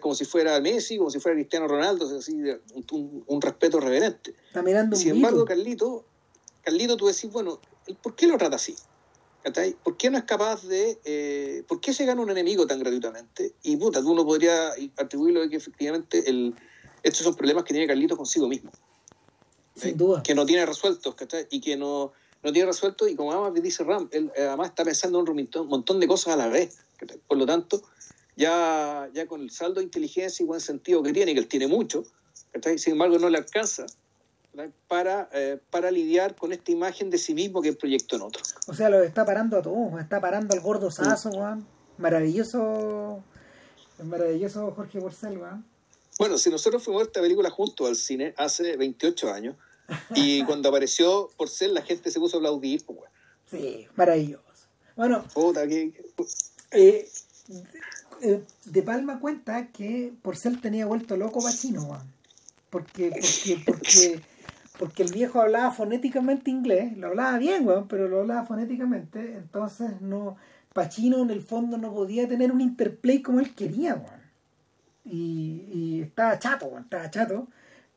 como si fuera Messi, como si fuera Cristiano Ronaldo, así, un, un, respeto reverente. Está mirando Sin embargo, Carlito, Carlito, tú decís, bueno, ¿por qué lo trata así? ¿Por qué no es capaz de... Eh, ¿Por qué se gana un enemigo tan gratuitamente? Y puta, uno podría atribuirlo de que efectivamente el, estos son problemas que tiene Carlitos consigo mismo. Sin duda. Que no tiene resueltos, ¿cachai? Y que no, no tiene resuelto y como además dice Ram, él eh, además está pensando en un montón de cosas a la vez. Por lo tanto, ya, ya con el saldo de inteligencia y buen sentido que tiene, que él tiene mucho, sin embargo no le alcanza para, eh, para lidiar con esta imagen de sí mismo que el proyecto en otro. O sea, lo está parando a todos, está parando al gordo Sazo, Juan. Maravilloso, maravilloso Jorge Porcel, Juan. Bueno, si nosotros fuimos a esta película junto al cine hace 28 años, y *laughs* cuando apareció Porcel la gente se puso a aplaudir, pues, Sí, maravilloso. Bueno, Puta, que... eh, eh, De Palma cuenta que Porcel tenía vuelto loco Pachino. Porque, porque, porque porque el viejo hablaba fonéticamente inglés, lo hablaba bien, weón, pero lo hablaba fonéticamente, entonces no, Pachino en el fondo no podía tener un interplay como él quería, weón. Y, estaba chato, weón, estaba chato,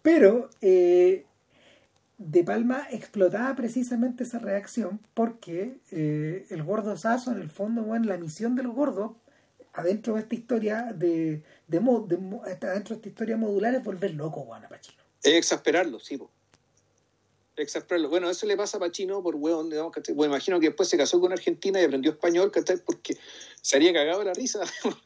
pero eh, De Palma explotaba precisamente esa reacción porque eh, el gordo Sazo, en el fondo, weón, la misión del gordo, adentro de esta historia de, de, adentro de esta historia modular es volver loco, weón, a Pachino. Es exasperarlo, sí, weón. Bueno, eso le pasa a Pachino por hueón, digamos, Bueno, imagino que después se casó con Argentina y aprendió español, ¿cachai? Porque se haría cagado la risa *laughs*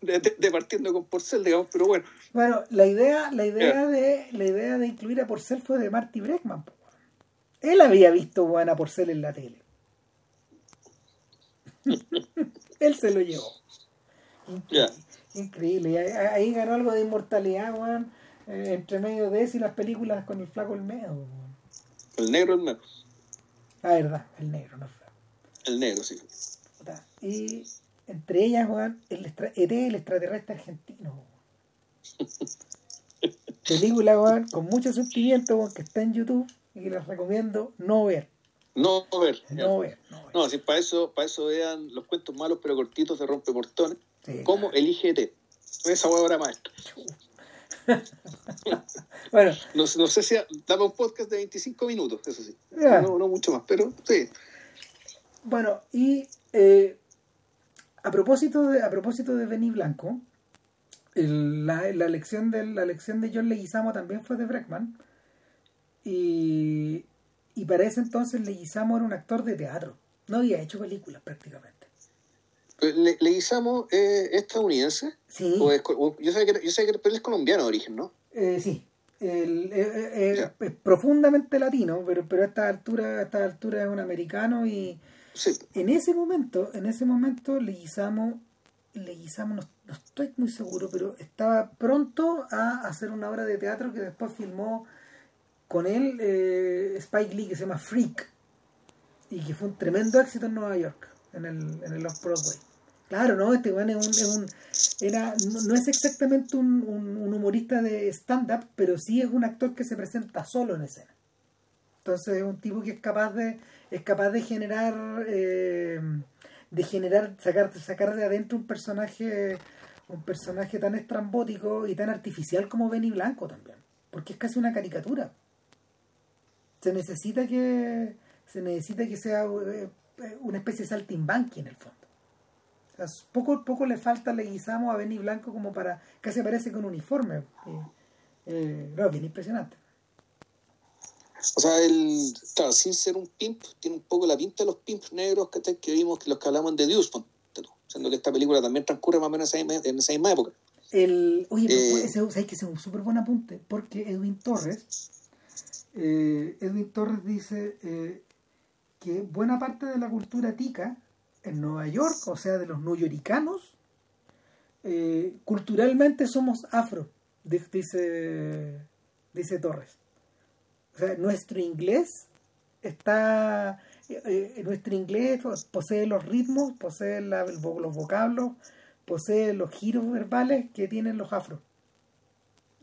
de, partiendo con Porcel, digamos, pero bueno. Bueno, la idea, la idea de, la idea de incluir a Porcel fue de Marty Breckman. Él había visto a Porcel en la tele. *laughs* Él se lo llevó. Increíble. Increíble. Ahí, ganó algo de inmortalidad, Juan eh, entre medio de eso y las películas con el flaco el medio. El negro el medio. La verdad, el negro, no el flaco. El negro, sí. Y entre ellas, Juan, el ET, el extraterrestre argentino. *laughs* Película, Juan, con mucho sentimiento, Juan, que está en YouTube y que les recomiendo no ver. No ver. No ver. No, ver. no si para eso, para eso vean los cuentos malos pero cortitos de Rompeportones. Sí, como el IGT. Esa hueá maestra. *laughs* bueno. No, sé si daba un podcast de 25 minutos, eso sí. No, no, mucho más, pero sí. Bueno, y eh, a propósito de a propósito de Benny Blanco, la, la, lección de, la lección de John Leguizamo también fue de Breckman. Y, y para ese entonces Leguizamo era un actor de teatro. No había hecho películas prácticamente. Le, Leguizamo es estadounidense. Sí. yo, sé que, yo sé que él es colombiano de origen, ¿no? Eh, sí. El, es profundamente latino, pero, pero a esta altura, a esta altura es un americano y en ese momento, en ese momento Leguizamo, Leguizamo no, no, estoy muy seguro, pero estaba pronto a hacer una obra de teatro que después filmó con él eh, Spike Lee que se llama Freak y que fue un tremendo éxito en Nueva York, en el, en el Off-Broadway. Claro, no, este weón es un, es un, era, no, es exactamente un, humorista de stand-up, pero sí es un actor que se presenta solo en escena. Entonces es un tipo que es capaz de, es capaz de generar, eh, de generar, sacar, sacar de adentro un personaje, un personaje tan estrambótico y tan artificial como Benny Blanco también, porque es casi una caricatura. Se necesita que, se necesita que sea eh, una especie de saltimbanqui en el fondo poco, poco le falta le guisamos a Benny Blanco como para casi aparece con uniforme. Eh, eh, no, bien impresionante. O sea, el, claro, sin ser un pimp, tiene un poco la pinta de los pimps negros que, que vimos, que los que hablamos de Dios, siendo que esta película también transcurre más o menos en esa misma, época. El, oye, eh, ese, hay que ser un súper buen apunte, porque Edwin Torres, eh, Edwin Torres dice eh, que buena parte de la cultura tica en Nueva York, o sea, de los newyorikanos, eh, culturalmente somos afro, dice, dice Torres. O sea, nuestro inglés está, eh, nuestro inglés posee los ritmos, posee los vocablos, posee los giros verbales que tienen los afros.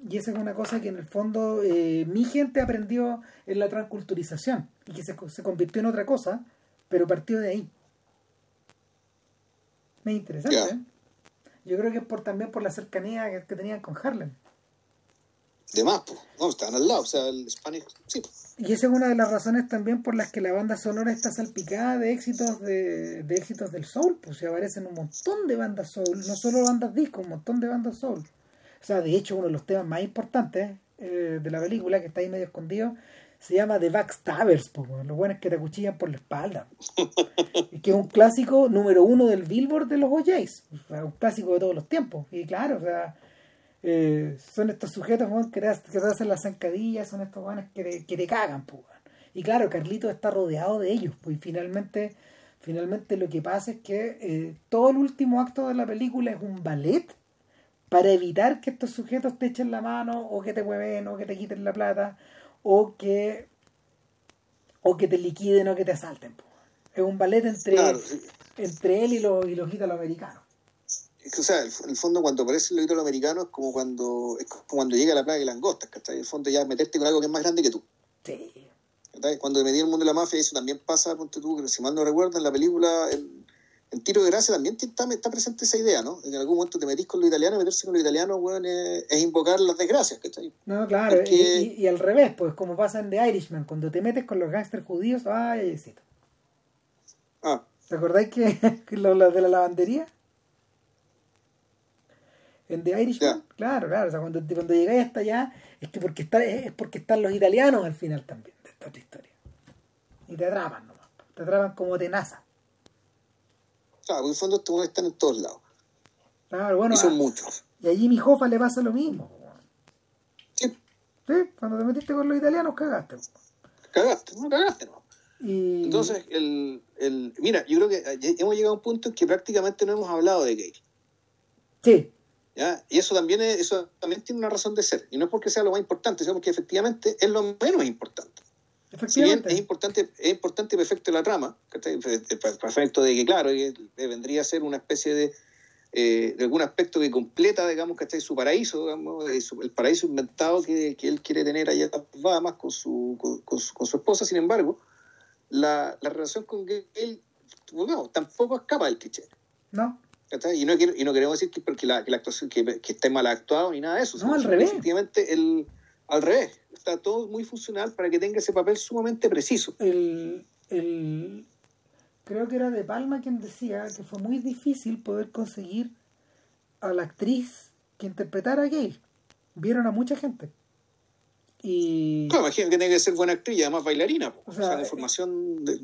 Y esa es una cosa que en el fondo eh, mi gente aprendió en la transculturización y que se, se, convirtió en otra cosa, pero partió de ahí. Me interesante. ¿eh? Yo creo que es por, también por la cercanía que, tenían con Harlem. De más, pues. No, estaban al lado, o sea, el Spanish, sí. Y esa es una de las razones también por las que la banda sonora está salpicada de éxitos de, de éxitos del soul, pues se aparecen un montón de bandas soul, no solo bandas disco, un montón de bandas soul. O sea, de hecho, uno de los temas más importantes eh, de la película, que está ahí medio escondido, se llama The Backstabbers, pues, los buenos que te acuchillan por la espalda. *laughs* y que es un clásico número uno del Billboard de los OJs, un clásico de todos los tiempos. Y claro, o sea, eh, son estos sujetos que, te, que te hacen las zancadillas, son estos buenos que te, que te cagan, pues. Y claro, Carlito está rodeado de ellos, pues, y finalmente, finalmente lo que pasa es que eh, todo el último acto de la película es un ballet para evitar que estos sujetos te echen la mano o que te mueven o que te quiten la plata o que o que te liquiden o que te asalten. Es un ballet entre, entre él y los, y los italoamericanos. Es que, o sea, en el fondo cuando aparecen los italoamericanos es como cuando, es como cuando llega la plaga de langostas, ¿cachai? En el fondo ya meterte con algo que es más grande que tú. Sí. Cuando me di el mundo de la mafia, eso también pasa, ponte tú, si mal no recuerdo, en la película, en Tiro de Gracia también está, está, presente esa idea, ¿no? En algún momento te metís con lo italiano, meterse con lo italiano, bueno, es, invocar las desgracias, ¿cachai? No, claro, y, al revés, pues como pasa en The Irishman, cuando te metes con los gángsters judíos, ay, ayecito. Ah. ¿Te acordáis que, *laughs* lo, de la lavandería? En The Irishman, claro, claro, o sea, cuando, cuando llegáis hasta allá, es que porque está, es porque están los italianos al final también de esta otra historia. Y te atrapan nomás, te atrapan como tenaza. Claro, porque en el fondo estos están en todos lados. Claro, bueno. Y son muchos. Y a Jimmy Hoffa le pasa lo mismo. Sí. Sí, cuando te metiste con los italianos cagaste. Cagaste, no cagaste, no. Y... Entonces, el, el, mira, yo creo que hemos llegado a un punto en que prácticamente no hemos hablado de gay. Sí. ¿Ya? Y eso también, es, eso también tiene una razón de ser. Y no es porque sea lo más importante, sino porque efectivamente es lo menos importante. Si bien es importante, es importante el efecto de la trama, para efecto de que, claro, vendría a ser una especie de, eh, de algún aspecto que completa, digamos, que su paraíso, digamos, el paraíso inventado que, que él quiere tener allá en Bahamas con su, con, su, con, su, esposa. Sin embargo, la, la relación con él bueno, tampoco escapa del cliché. No. Y no, y no queremos decir que, porque la, que la actuación que, que esté mal actuado ni nada de eso. No, al revés. Efectivamente, el al revés, está todo muy funcional para que tenga ese papel sumamente preciso. El, el, creo que era De Palma quien decía que fue muy difícil poder conseguir a la actriz que interpretara a Gail. Vieron a mucha gente. Y... Claro, imagino que tiene que ser buena actriz y además bailarina. O sea, de formación de...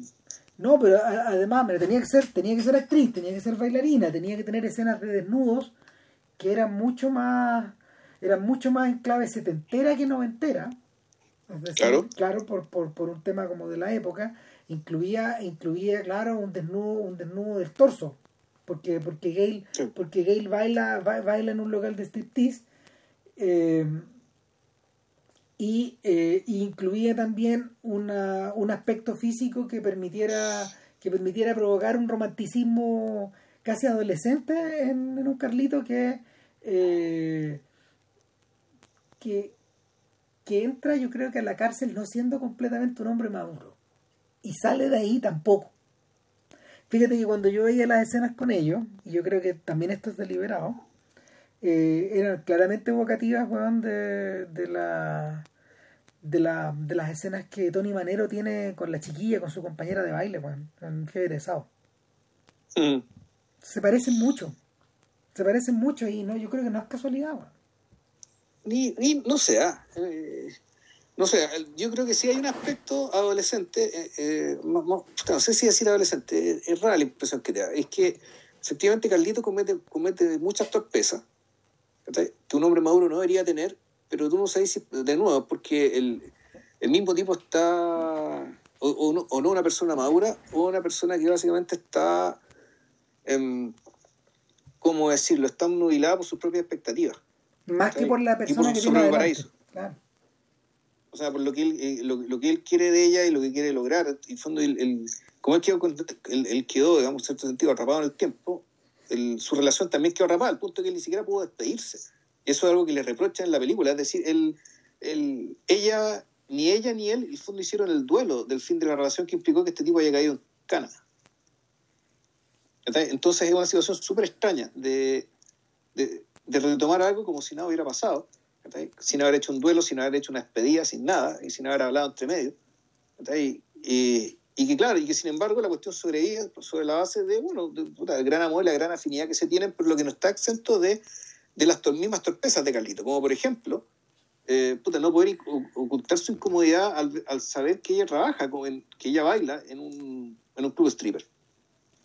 No, pero además tenía que ser tenía que ser actriz, tenía que ser bailarina, tenía que tener escenas de desnudos que eran mucho más era mucho más en clave setentera que noventera. claro, claro por, por, por, un tema como de la época, incluía, incluía claro, un desnudo, un desnudo del torso. Porque, porque Gail, porque Gail baila, baila en un local de striptease. Eh, y eh, incluía también una, un aspecto físico que permitiera que permitiera provocar un romanticismo casi adolescente en, un Carlito que eh, que, que entra yo creo que a la cárcel no siendo completamente un hombre maduro. Y sale de ahí tampoco. Fíjate que cuando yo veía las escenas con ellos, y yo creo que también esto es deliberado, eh, eran claramente evocativas, de, de, la, de, la, de las escenas que Tony Manero tiene con la chiquilla, con su compañera de baile, weón, en Fiebre mm. Se parecen mucho. Se parecen mucho y no, yo creo que no es casualidad, weón ni, ni no sé, ah, eh, no sé, yo creo que sí hay un aspecto adolescente, eh, eh, no, sé si decir adolescente, es rara la impresión que te da, es que efectivamente Carlito comete, comete muchas torpezas que un hombre maduro no debería tener, pero tú no sabes si, de nuevo, porque el, el mismo tipo está, o, no, o, no, una persona madura, o una persona que básicamente está, eh, ¿cómo decirlo?, está nubilada por sus propias expectativas. Más que por la persona que tiene Claro. O sea, por lo que él, eh, lo, que él quiere de ella y lo que quiere lograr. En fondo, el, como él quedó, él, quedó, digamos, en cierto sentido, atrapado en el tiempo, su relación también quedó atrapada, al punto que él ni siquiera pudo despedirse. Y eso es algo que le reprocha en la película. Es decir, él, él, ella, ni ella ni él, en el fondo hicieron el duelo del fin de la relación que implicó que este tipo haya caído en Canadá. Entonces es una situación súper extraña de, de, retomar algo como si nada hubiera pasado, sin haber hecho un duelo, sin haber hecho una despedida, sin nada, y sin haber hablado entre medio. Y, y, que claro, y que sin embargo la cuestión sobrevive sobre la base de, bueno, del gran amor y la gran afinidad que se tienen, pero lo que no está exento de, de las mismas torpezas de Carlito, como por ejemplo, eh, no poder ocultar su incomodidad al, al, saber que ella trabaja, que ella baila en un, en un club stripper.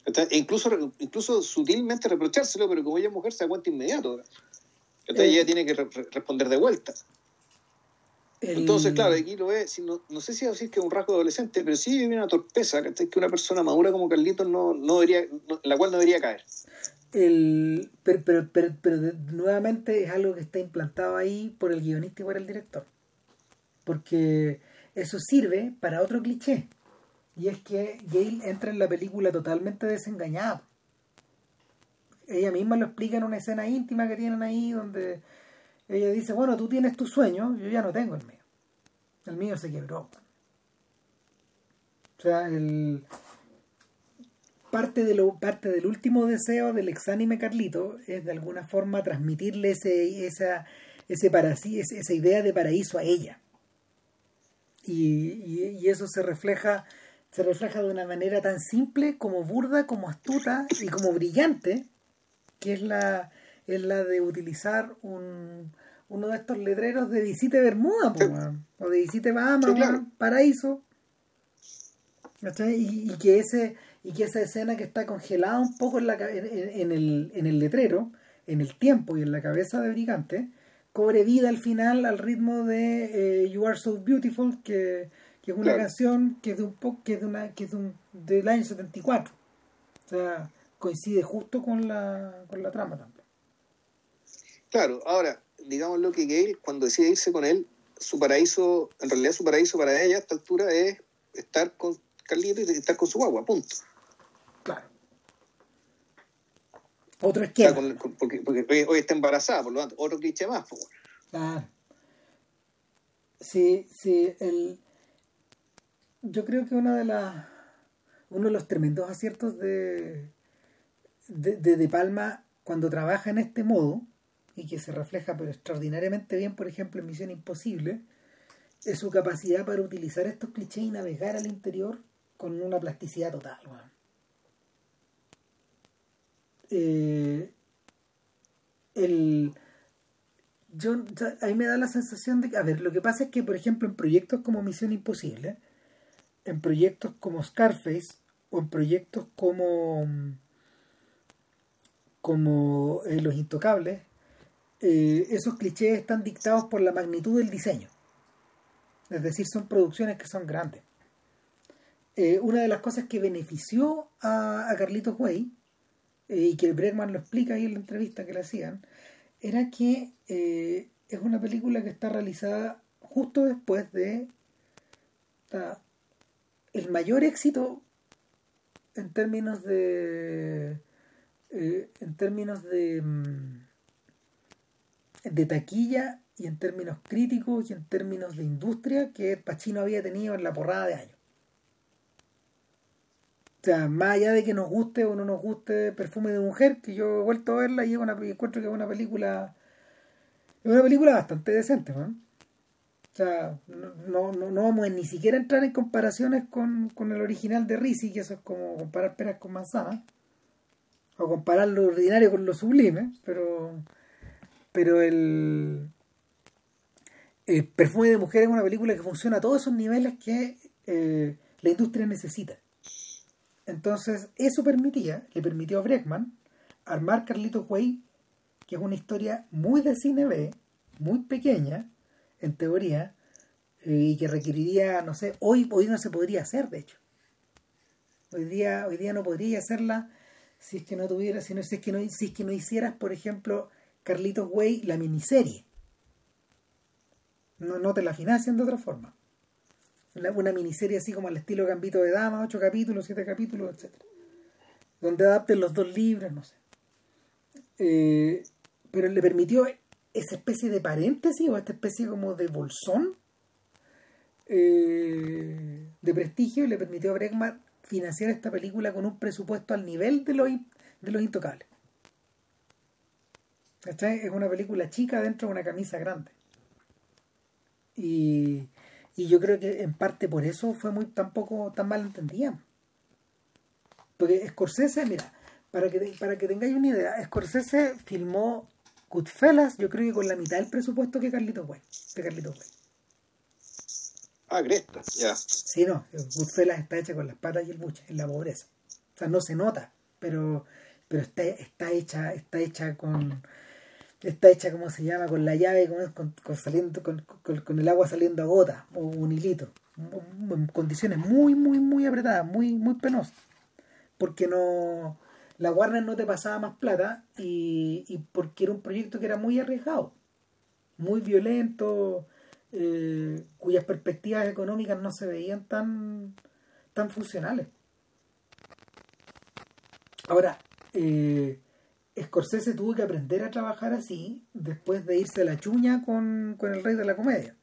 E incluso, incluso sutilmente reprochárselo, pero como ella es mujer se da cuenta inmediato. Entonces ella tiene que responder de vuelta. Entonces, claro, aquí lo ve, no, no, sé si decir que es un rasgo adolescente, pero sí hay una torpeza, que una persona madura como Carlitos no, no debería, la cual no debería caer. El, pero, pero, pero, pero nuevamente es algo que está implantado ahí por el guionista y por el director. Porque eso sirve para otro cliché. Y es que Gail entra en la película totalmente desengañada. Ella misma lo explica en una escena íntima que tienen ahí donde ella dice, bueno, tú tienes tu sueño, yo ya no tengo el mío. El mío se quebró. O sea, el parte de lo parte del último deseo del exánime Carlito es de alguna forma transmitirle ese esa ese para esa idea de paraíso a ella y, y eso se refleja se refleja de una manera tan simple como burda, como astuta y como brillante, que es la, es la de utilizar un, uno de estos letreros de visite Bermuda, o de visite Bahamas, paraíso. Y, y, que ese y que esa escena que está congelada un poco en, la, en, el, en el letrero, en el tiempo y en la cabeza de Brigante, cobre vida al final al ritmo de eh, You Are So Beautiful, que, que es una canción que es de un poco que es de una que es de un, del año 74 o sea coincide justo con la con la trama también. Claro ahora digamos lo que Gail cuando decide irse con él su paraíso en realidad su paraíso para ella a esta altura es estar con Carlito y estar con su agua punto. Claro. Otro esquema. porque, hoy, está embarazada por lo tanto otro cliché más claro. Sí sí el yo creo que una de las uno de los tremendos aciertos de, de, de, Palma cuando trabaja en este modo y que se refleja pero extraordinariamente bien por ejemplo en Misión Imposible es su capacidad para utilizar estos clichés y navegar al interior con una plasticidad total eh, el yo a me da la sensación de que a ver lo que pasa es que por ejemplo en proyectos como Misión Imposible en proyectos como Scarface o en proyectos como como eh, Los Intocables, eh, esos clichés están dictados por la magnitud del diseño. Es decir, son producciones que son grandes. Eh, una de las cosas que benefició a, a Carlitos Way, y que Bregman lo explica ahí en la entrevista que le hacían, era que es una película que está realizada justo después de el mayor éxito en términos de eh, en términos de mm, de taquilla y en términos críticos y en términos de industria que Pacino había tenido en la porrada de años. O sea, más allá de que nos guste o no nos guste Perfume de Mujer, que yo he vuelto a verla y encuentro que es una película es una película bastante decente, ¿no? O sea, no, no, no vamos a ni siquiera entrar en comparaciones con, el original de Risi, que eso es como comparar peras con manzanas, o comparar lo ordinario con lo sublime, pero, pero el, el Perfume de Mujer es una película que funciona a todos esos niveles que eh, la industria necesita. Entonces, eso permitía, le permitió a Bregman armar Carlitos Way, que es una historia muy de cine B, muy pequeña, en teoría, eh, y que requeriría, no sé, hoy, hoy no se podría hacer, de hecho. Hoy día, hoy día no podría hacerla si es que no tuviera, si, no, es que no, si es que no hicieras, por ejemplo, Carlitos Way, la miniserie. No, no te la financian de otra forma. Una, miniserie así como al estilo Gambito de Dama, ocho capítulos, siete capítulos, etc. Donde adapten los dos libros, no sé. Eh, pero le permitió esa especie de paréntesis o esta especie como de bolsón eh, de prestigio le permitió a Bregman financiar esta película con un presupuesto al nivel de los, de los intocables. Es una película chica dentro de una camisa grande. Y, y yo creo que en parte por eso fue muy tampoco tan mal entendida. Porque Scorsese, mira, para que, para que tengáis una idea, Scorsese filmó Goodfellas, yo creo que con la mitad del presupuesto que Carlito Way, de Carlito Way. Ah, Cresta, ya. Sí, no, Goodfellas está hecha con las patas y el buche, en la pobreza. O sea, no se nota, pero, pero está, está hecha, está hecha con está hecha como se llama con la llave con, con, saliendo con, con, el agua saliendo a gota o un hilito en condiciones muy muy muy apretadas muy muy penosas porque no la Warner no te pasaba más plata y, y porque era un proyecto que era muy arriesgado muy violento eh, cuyas perspectivas económicas no se veían tan, tan funcionales. Ahora, eh, Scorsese tuvo que aprender a trabajar así después de irse a la chuña con, con el rey de la comedia.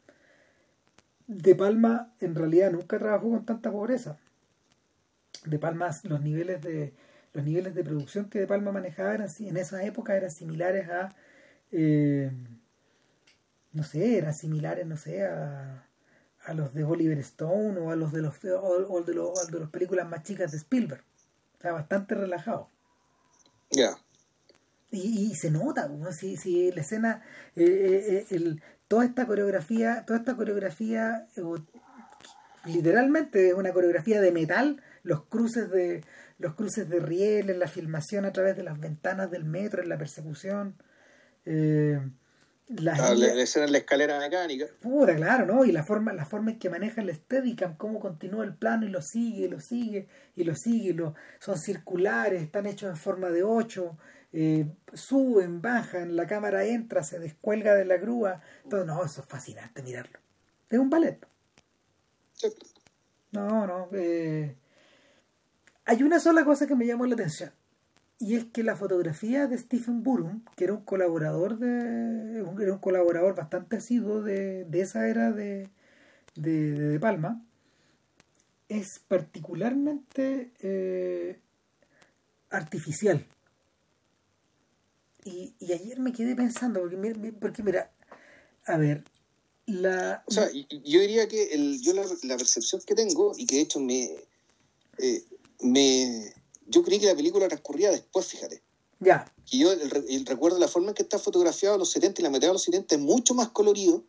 De Palma en realidad nunca trabajó con tanta pobreza. De Palma los niveles de los niveles de producción que De Palma manejaba en esa época eran similares a eh, no sé, eran similares, no sé, a, a los de Oliver Stone o a los de los o, de los de las películas más chicas de Spielberg. O sea, bastante relajado. Ya. Y, y, se nota, si, si la escena, eh, eh, eh, el, toda esta coreografía, toda esta coreografía, literalmente es una coreografía de metal, los cruces de los cruces de rieles, la filmación a través de las ventanas del metro, en la persecución. Eh, la, la, escena en la escalera mecánica. Pura, claro, ¿no? Y la forma, la forma en que maneja el Steadicam, cómo continúa el plano y lo sigue, y lo sigue, y lo sigue, lo, son circulares, están hechos en forma de ocho, eh, suben, bajan, la cámara entra, se descuelga de la grúa. Todo, no, eso es fascinante mirarlo. Es un ballet. No, no. Eh, hay una sola cosa que me llamó la atención y es que la fotografía de Stephen Burum, que era un colaborador de era un colaborador bastante asiduo de, esa era de, de, Palma, es particularmente eh, artificial. Y, ayer me quedé pensando, porque, mira, a ver, la... O sea, yo diría que el, yo la, la percepción que tengo, y que de hecho me, eh, me yo creí que la película transcurría después, fíjate. Ya. Y yo el, recuerdo la forma en que está fotografiado los 70 y la metida de los 70 es mucho más colorido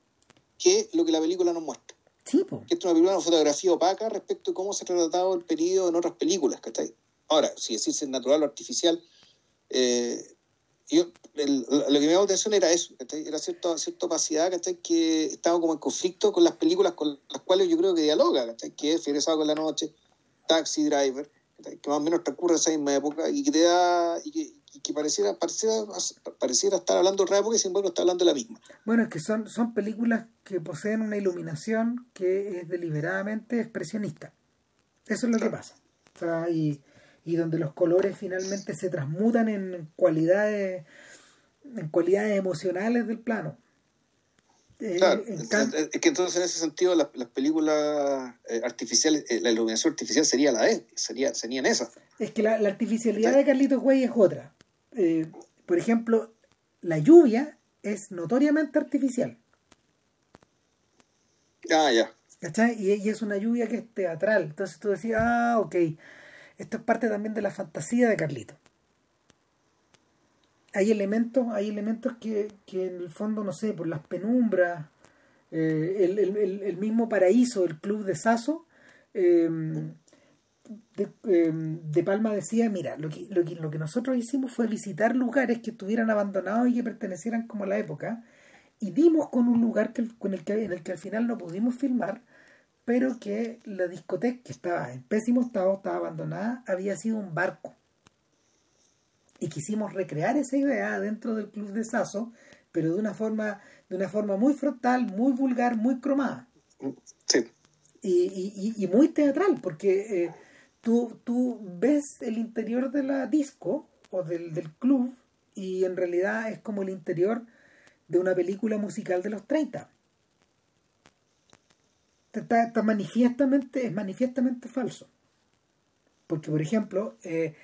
que lo que la película nos muestra. Sí, pues. Que es una película, una fotografía opaca respecto a cómo se ha tratado el periodo en otras películas, ¿cachai? Ahora, si decirse natural o artificial, eh, yo, lo que me llamó la atención era eso, era cierta, cierta opacidad ¿cachai? que estaba como en conflicto con las películas con las cuales yo creo que dialoga, ¿cachai? que es Fiebre con la Noche, Taxi Driver, que más o menos transcurre esa misma época y que te da y que, que pareciera, pareciera, pareciera estar hablando de otra época y sin embargo está hablando de la misma. Bueno, es que son, son películas que poseen una iluminación que es deliberadamente expresionista. Eso es lo que pasa. O sea, y, y donde los colores finalmente se transmutan en cualidades en cualidades emocionales del plano. Eh, claro, es que entonces en ese sentido las, películas eh, artificiales, eh, la iluminación artificial sería la de, sería, serían esas. Es que la, artificialidad de Carlitos Güey es otra. por ejemplo, la lluvia es notoriamente artificial. Ah, ya. ¿Cachai? Y, y, es una lluvia que es teatral. Entonces tú decías, ah, ok, esto es parte también de la fantasía de Carlitos hay elementos, hay elementos que, que en el fondo, no sé, por las penumbras, eh, el, el, el, mismo paraíso, el club de Saso, em, em, de, Palma decía, mira, lo que, lo, que, lo que nosotros hicimos fue visitar lugares que estuvieran abandonados y que pertenecieran como a la época, y dimos con un lugar que, con el que, en el que al final no pudimos filmar, pero que la discoteca, que estaba en pésimo estado, estaba abandonada, había sido un barco y quisimos recrear esa idea dentro del club de Sasso, pero de una forma, de una forma muy frontal, muy vulgar, muy cromada. Sí. Y, y, muy teatral, porque eh, tú, tú ves el interior de la disco o del, del club y en realidad es como el interior de una película musical de los 30. Está, manifiestamente, es manifiestamente falso. Porque, por ejemplo, eh,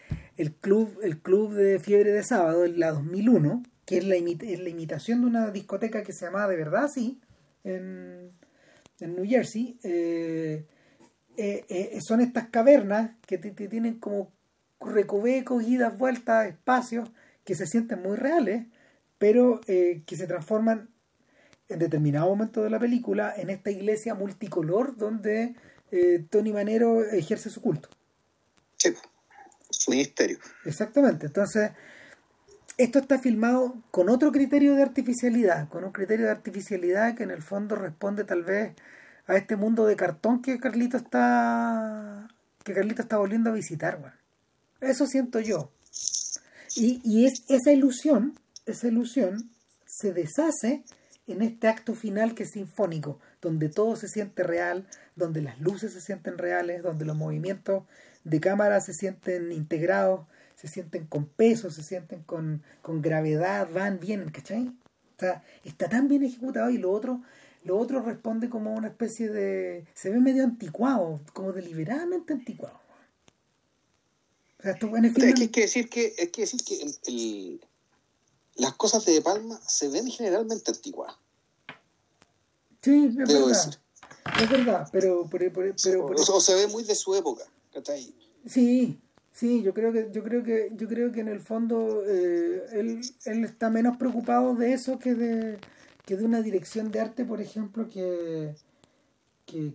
el, club, el club de Fiebre de Sábado, la 2001, que es la, la imitación de una discoteca que se llamaba de verdad así, en, en New Jersey, eh, eh, son estas cavernas que tienen como recovecos, idas, vueltas, espacios que se sienten muy reales, pero que se transforman en determinado momento de la película en esta iglesia multicolor donde eh, Tony Manero ejerce su culto. Ministerio. Exactamente. Entonces, esto está filmado con otro criterio de artificialidad, con un criterio de artificialidad que en el fondo responde tal vez a este mundo de cartón que Carlito está que Carlito está volviendo a visitar. Eso siento yo. Y, y es esa ilusión, esa ilusión se deshace en este acto final que es sinfónico, donde todo se siente real, donde las luces se sienten reales, donde los movimientos de cámara se sienten integrados, se sienten con peso, se sienten con, gravedad, van bien, ¿cachai? O sea, está tan bien ejecutado y lo otro, lo otro responde como una especie de... se ve medio anticuado, como deliberadamente anticuado. O sea, esto, es, que, hay que decir que, es que, decir que el las cosas de, de Palma se ven generalmente antiguas. Sí, es verdad. Es verdad, pero... pero, pero, o, se ve muy de su época. Sí, sí, yo creo que, yo creo que, yo creo que en el fondo eh, él, él está menos preocupado de eso que de, que de una dirección de arte, por ejemplo, que, que,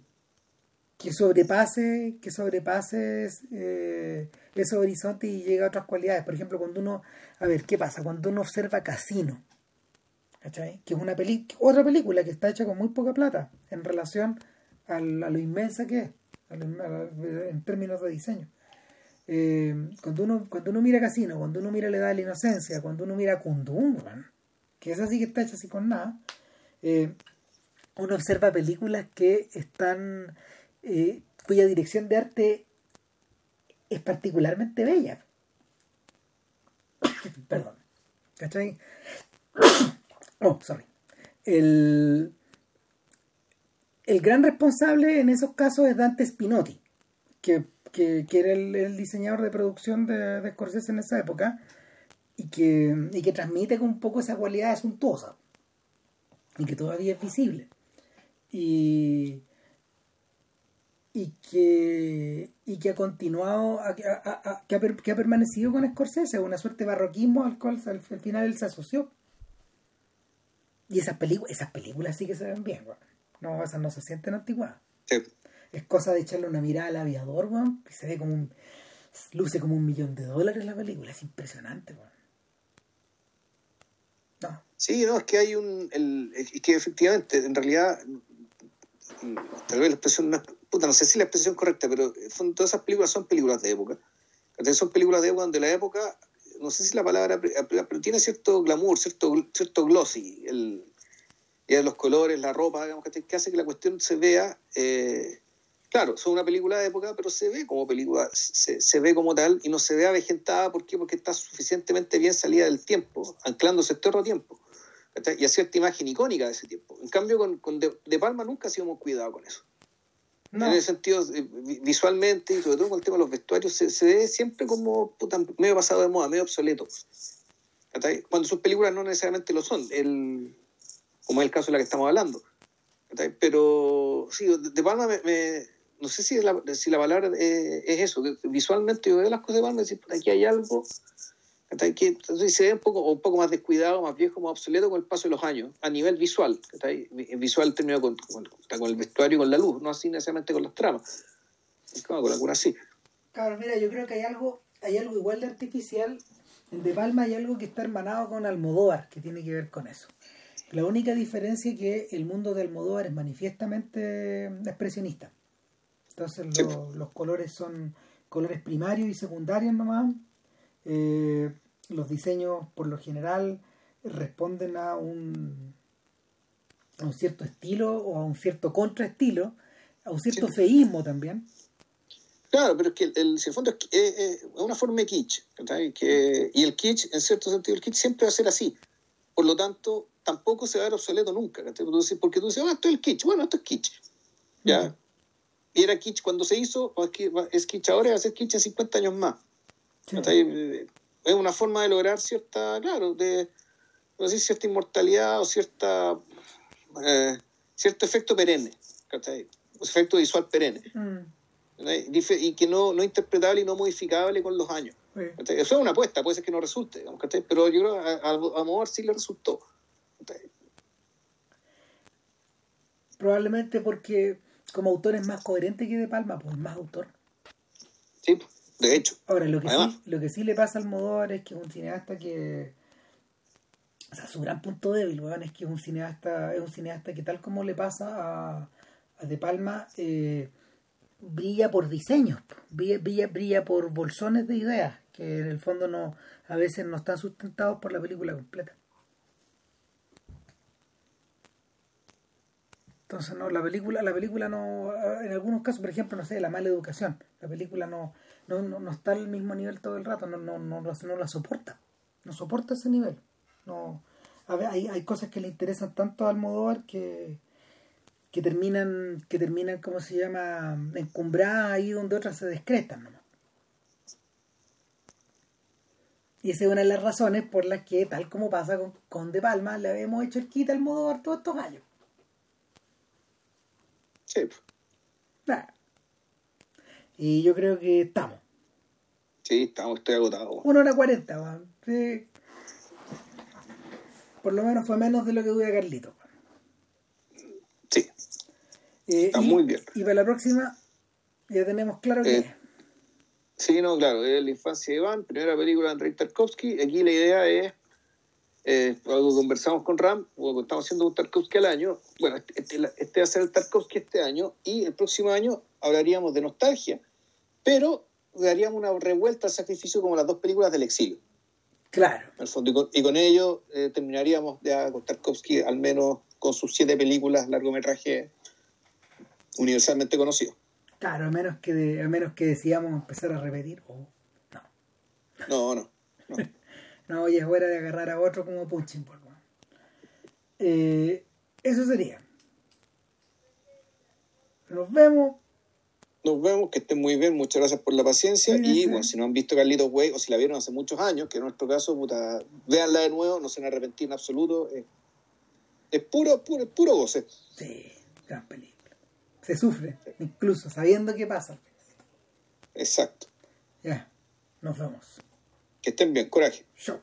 que sobrepase, que sobrepase eh, esos horizontes y llegue a otras cualidades. Por ejemplo, cuando uno, a ver, ¿qué pasa? Cuando uno observa Casino, ¿cachai? Que es una peli otra película que está hecha con muy poca plata en relación a lo inmensa que es, en términos de diseño. Eh, cuando uno cuando uno mira Casino, cuando uno mira La Edad de la Inocencia, cuando uno mira Kundun, que es así que está hecha así con nada, eh, uno observa películas que están eh, cuya dirección de arte es particularmente bella. *coughs* Perdón. ¿Cachai? Oh, sorry. El, el gran responsable en esos casos es Dante Spinotti, que, que, era el, diseñador de producción de, Scorsese en esa época y que, y que transmite un poco esa cualidad asuntuosa y que todavía es visible. Y, y que, y que ha continuado, que, ha, que, ha, permanecido con Scorsese, una suerte de barroquismo al cual al, final él se asoció. Y esas, películas esas películas sí que se ven bien, No, esas no se sienten antiguas. Es cosa de echarle una mirada al aviador, weón, que se ve como un. luce como un millón de dólares la película, es impresionante, weón. No. Sí, no, es que hay un. El, es que efectivamente, en realidad, tal vez la expresión no es no sé si la expresión correcta, pero todas esas películas son películas de época. Son películas de época donde la época, no sé si la palabra, pero tiene cierto glamour, cierto, cierto glossy, el, los colores, la ropa, que hace que la cuestión se vea, eh, claro, son una película de época, pero se ve como película, se, se ve como tal y no se ve avejentada. Porque está suficientemente bien salida del tiempo, anclándose este otro tiempo y a cierta imagen icónica de ese tiempo. En cambio, con, con de, Palma nunca muy cuidado con eso. En ese sentido, eh, visualmente y sobre todo con el tema de los vestuarios, se, ve siempre como medio pasado de moda, medio obsoleto. Cuando sus películas no necesariamente lo son, el, como es el caso de la que estamos hablando. Pero sí, de Palma me, no sé si la, si la palabra es, eso, visualmente yo veo las cosas de Palma y decir, aquí hay algo que se ve un poco, un poco más descuidado, más viejo, más obsoleto con el paso de los años, a nivel visual, visual terminado con, con, con, el vestuario y con la luz, no así necesariamente con las tramas, con alguna así. Claro, mira, yo creo que hay algo, hay algo igual de artificial, en De Palma hay algo que está hermanado con Almodóvar, que tiene que ver con eso. La única diferencia es que el mundo de Almodóvar es manifiestamente expresionista. Entonces los colores son colores primarios y secundarios nomás. Eh, los diseños por lo general responden a un a un cierto estilo o a un cierto contraestilo, a un cierto feísmo también. Claro, pero es que el, el, el fondo es, es, es, una forma de kitsch, que, y el kitsch, en cierto sentido, el kitsch siempre va a ser así. Por lo tanto, tampoco se va a ver obsoleto nunca, porque tú dices, ah, esto es el kitsch, bueno, esto es kitsch. ¿ya? Y era kitsch cuando se hizo, es kitsch ahora y va a ser kitsch en 50 años más. Sí. Es una forma de lograr cierta, claro, de no sé, cierta inmortalidad o cierta eh, cierto efecto perenne, ¿cachai? efecto visual perenne. Mm. Y que no, no interpretable y no modificable con los años. Sí. Eso es una apuesta, puede ser que no resulte, digamos, pero yo creo que a, a, a Moore sí le resultó. Probablemente porque como autor es más coherente que De Palma, pues más autor. Sí, de hecho. Ahora, lo que, sí, lo que sí le pasa al Almodóvar es que es un cineasta que o sea, su gran punto débil, weón, es que es un cineasta, es un cineasta que tal como le pasa a, a De Palma, eh, brilla por diseños, brilla, brilla, brilla, por bolsones de ideas, que en el fondo no, a veces no están sustentados por la película completa. Entonces no, la película, la película no, en algunos casos, por ejemplo, no sé, la mala educación, la película no, no, no, no está al mismo nivel todo el rato, no, no, no, no la soporta, no soporta ese nivel. No, a ver, hay, hay cosas que le interesan tanto al Almodóvar que, que terminan, que terminan, ¿cómo se llama?, encumbradas ahí donde otras se descretan nomás. Y esa es una de las razones por las que, tal como pasa con, con De Palma, le habíamos hecho el quita al Almodóvar todos estos años. Sí. Nah. Y yo creo que estamos. Sí, estamos, estoy agotado. Una hora cuarenta, sí por lo menos fue menos de lo que dura Carlito. Sí. Eh, Está y, muy bien. Y para la próxima ya tenemos claro que... Eh, sí, no, claro, es la infancia de Iván, primera película de Andrei Tarkovsky. Aquí la idea es, eh, que conversamos con Ram, o estamos haciendo un Tarkovsky al año. Bueno, este, este va a ser el Tarkovsky este año, y el próximo año hablaríamos de nostalgia, pero daríamos una revuelta al sacrificio como las dos películas del exilio. Claro. y, con, y con ello eh, terminaríamos ya con Tarkovsky, al menos con sus siete películas, largometraje universalmente conocido. Claro, a menos que, de, a menos que decidamos empezar a repetir. Oh, no. No, no. No, *laughs* no ya es hora de agarrar a otro como Punchin. Por eh, eso sería. Nos vemos nos vemos, que estén muy bien, muchas gracias por la paciencia. y bueno, si no han visto Carlitos Way o si la vieron hace muchos años, que en nuestro caso, puta, véanla de nuevo, no se van a arrepentir en absoluto. Es, es puro, puro, puro goce. Sí, gran película. Se sufre, incluso sabiendo qué pasa. Exacto. Ya, nos vemos. Que estén bien, coraje. Chao.